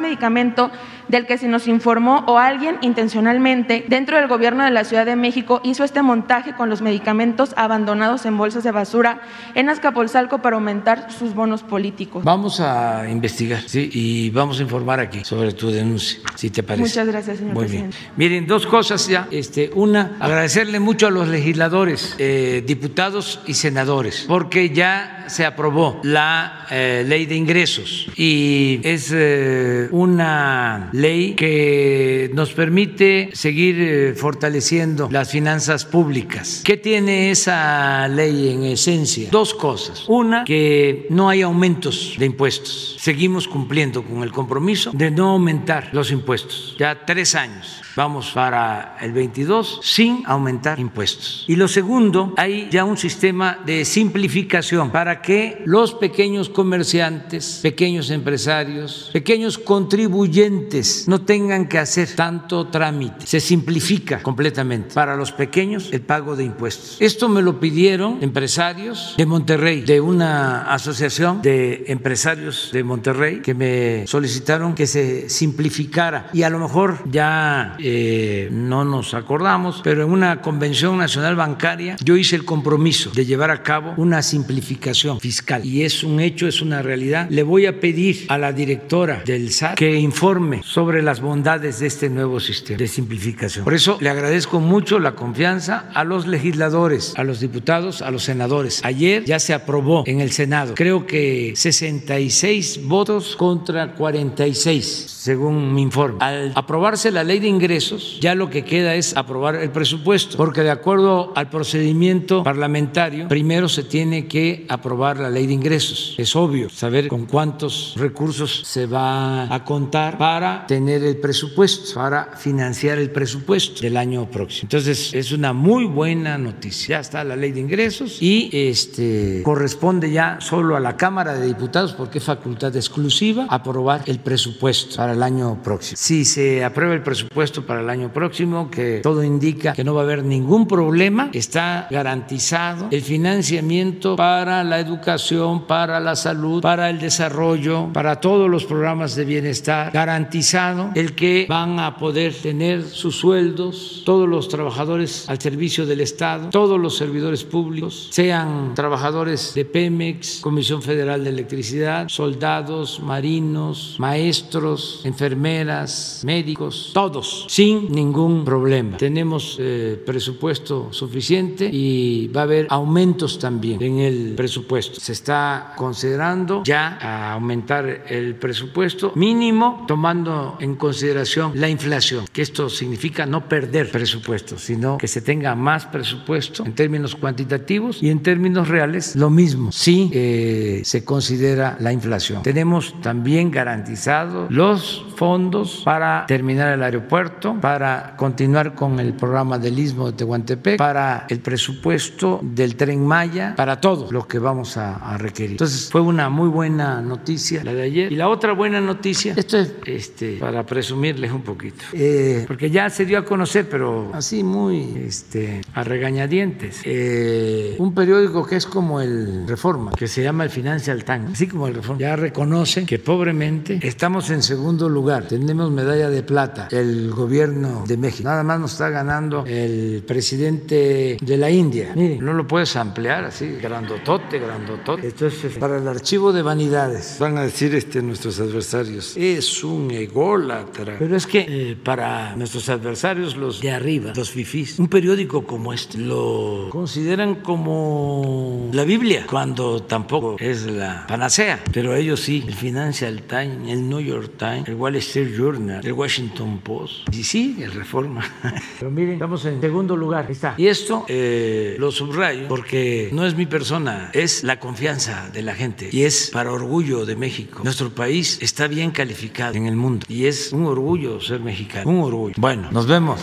medicamento del que se nos informó o alguien intencionalmente dentro del gobierno de la Ciudad de México hizo este montaje con los medicamentos abandonados en bolsas de basura en Azcapotzalco para aumentar sus bonos políticos. Vamos a investigar, sí, y vamos a informar aquí sobre tu denuncia, si te parece. Muchas gracias, señor Muy presidente. bien. Miren, dos cosas ya. Este, una, agradecerle mucho a los legisladores, eh, diputados y senadores, porque ya se aprobó la eh, ley de ingresos y es eh, una ley que nos permite seguir eh, fortaleciendo las finanzas públicas. ¿Qué tiene esa ley en en esencia dos cosas. Una, que no hay aumentos de impuestos. Seguimos cumpliendo con el compromiso de no aumentar los impuestos. Ya tres años vamos para el 22 sin aumentar impuestos. Y lo segundo, hay ya un sistema de simplificación para que los pequeños comerciantes, pequeños empresarios, pequeños contribuyentes no tengan que hacer tanto trámite. Se simplifica completamente para los pequeños el pago de impuestos. Esto me lo pidieron empresarios de Monterrey, de una asociación de empresarios de Monterrey que me solicitaron que se simplificara y a lo mejor ya eh, no nos acordamos, pero en una convención nacional bancaria yo hice el compromiso de llevar a cabo una simplificación fiscal y es un hecho, es una realidad. Le voy a pedir a la directora del SAT que informe sobre las bondades de este nuevo sistema de simplificación. Por eso le agradezco mucho la confianza a los legisladores, a los diputados, a los senadores. Ayer ya se aprobó en el Senado, creo que 66 votos contra 46 según mi informe. Al aprobarse la ley de ingresos, ya lo que queda es aprobar el presupuesto, porque de acuerdo al procedimiento parlamentario, primero se tiene que aprobar la ley de ingresos. Es obvio saber con cuántos recursos se va a contar para tener el presupuesto, para financiar el presupuesto del año próximo. Entonces, es una muy buena noticia. Ya está la ley de ingresos y este corresponde ya solo a la Cámara de Diputados, porque es facultad exclusiva, aprobar el presupuesto el año próximo. Si se aprueba el presupuesto para el año próximo, que todo indica que no va a haber ningún problema, está garantizado el financiamiento para la educación, para la salud, para el desarrollo, para todos los programas de bienestar, garantizado el que van a poder tener sus sueldos todos los trabajadores al servicio del Estado, todos los servidores públicos, sean trabajadores de Pemex, Comisión Federal de Electricidad, soldados, marinos, maestros, enfermeras, médicos, todos, sin ningún problema. Tenemos eh, presupuesto suficiente y va a haber aumentos también en el presupuesto. Se está considerando ya aumentar el presupuesto mínimo tomando en consideración la inflación, que esto significa no perder presupuesto, sino que se tenga más presupuesto en términos cuantitativos y en términos reales lo mismo si eh, se considera la inflación. Tenemos también garantizado los fondos para terminar el aeropuerto, para continuar con el programa del Istmo de Tehuantepec, para el presupuesto del tren Maya, para todo lo que vamos a, requerir. Entonces fue una muy buena noticia la de ayer. Y la otra buena noticia, esto es este, para presumirles un poquito, eh, porque ya se dio a conocer, pero así muy este, a regañadientes, eh, un periódico que es como el Reforma, que se llama el Financial Times, así como el Reforma, ya reconoce que pobremente estamos en segundo lugar. Tenemos medalla de plata el gobierno de México. Nada más nos está ganando el presidente de la India. Miren, no lo puedes ampliar así, grandotote, grandotote. Entonces, para el archivo de vanidades, van a decir este, nuestros adversarios, es un ególatra. Pero es que eh, para nuestros adversarios, los de arriba, los fifís, un periódico como este lo consideran como la Biblia, cuando tampoco es la panacea. Pero ellos sí, el Financial Times, el New York Times, el Wall Street Journal, el Washington Post, y sí, el Reforma. Pero miren, estamos en segundo lugar. Ahí está. Y esto eh, lo subrayo porque no es mi persona, es la confianza de la gente y es para orgullo de México. Nuestro país está bien calificado en el mundo y es un orgullo ser mexicano, un orgullo. Bueno, nos vemos.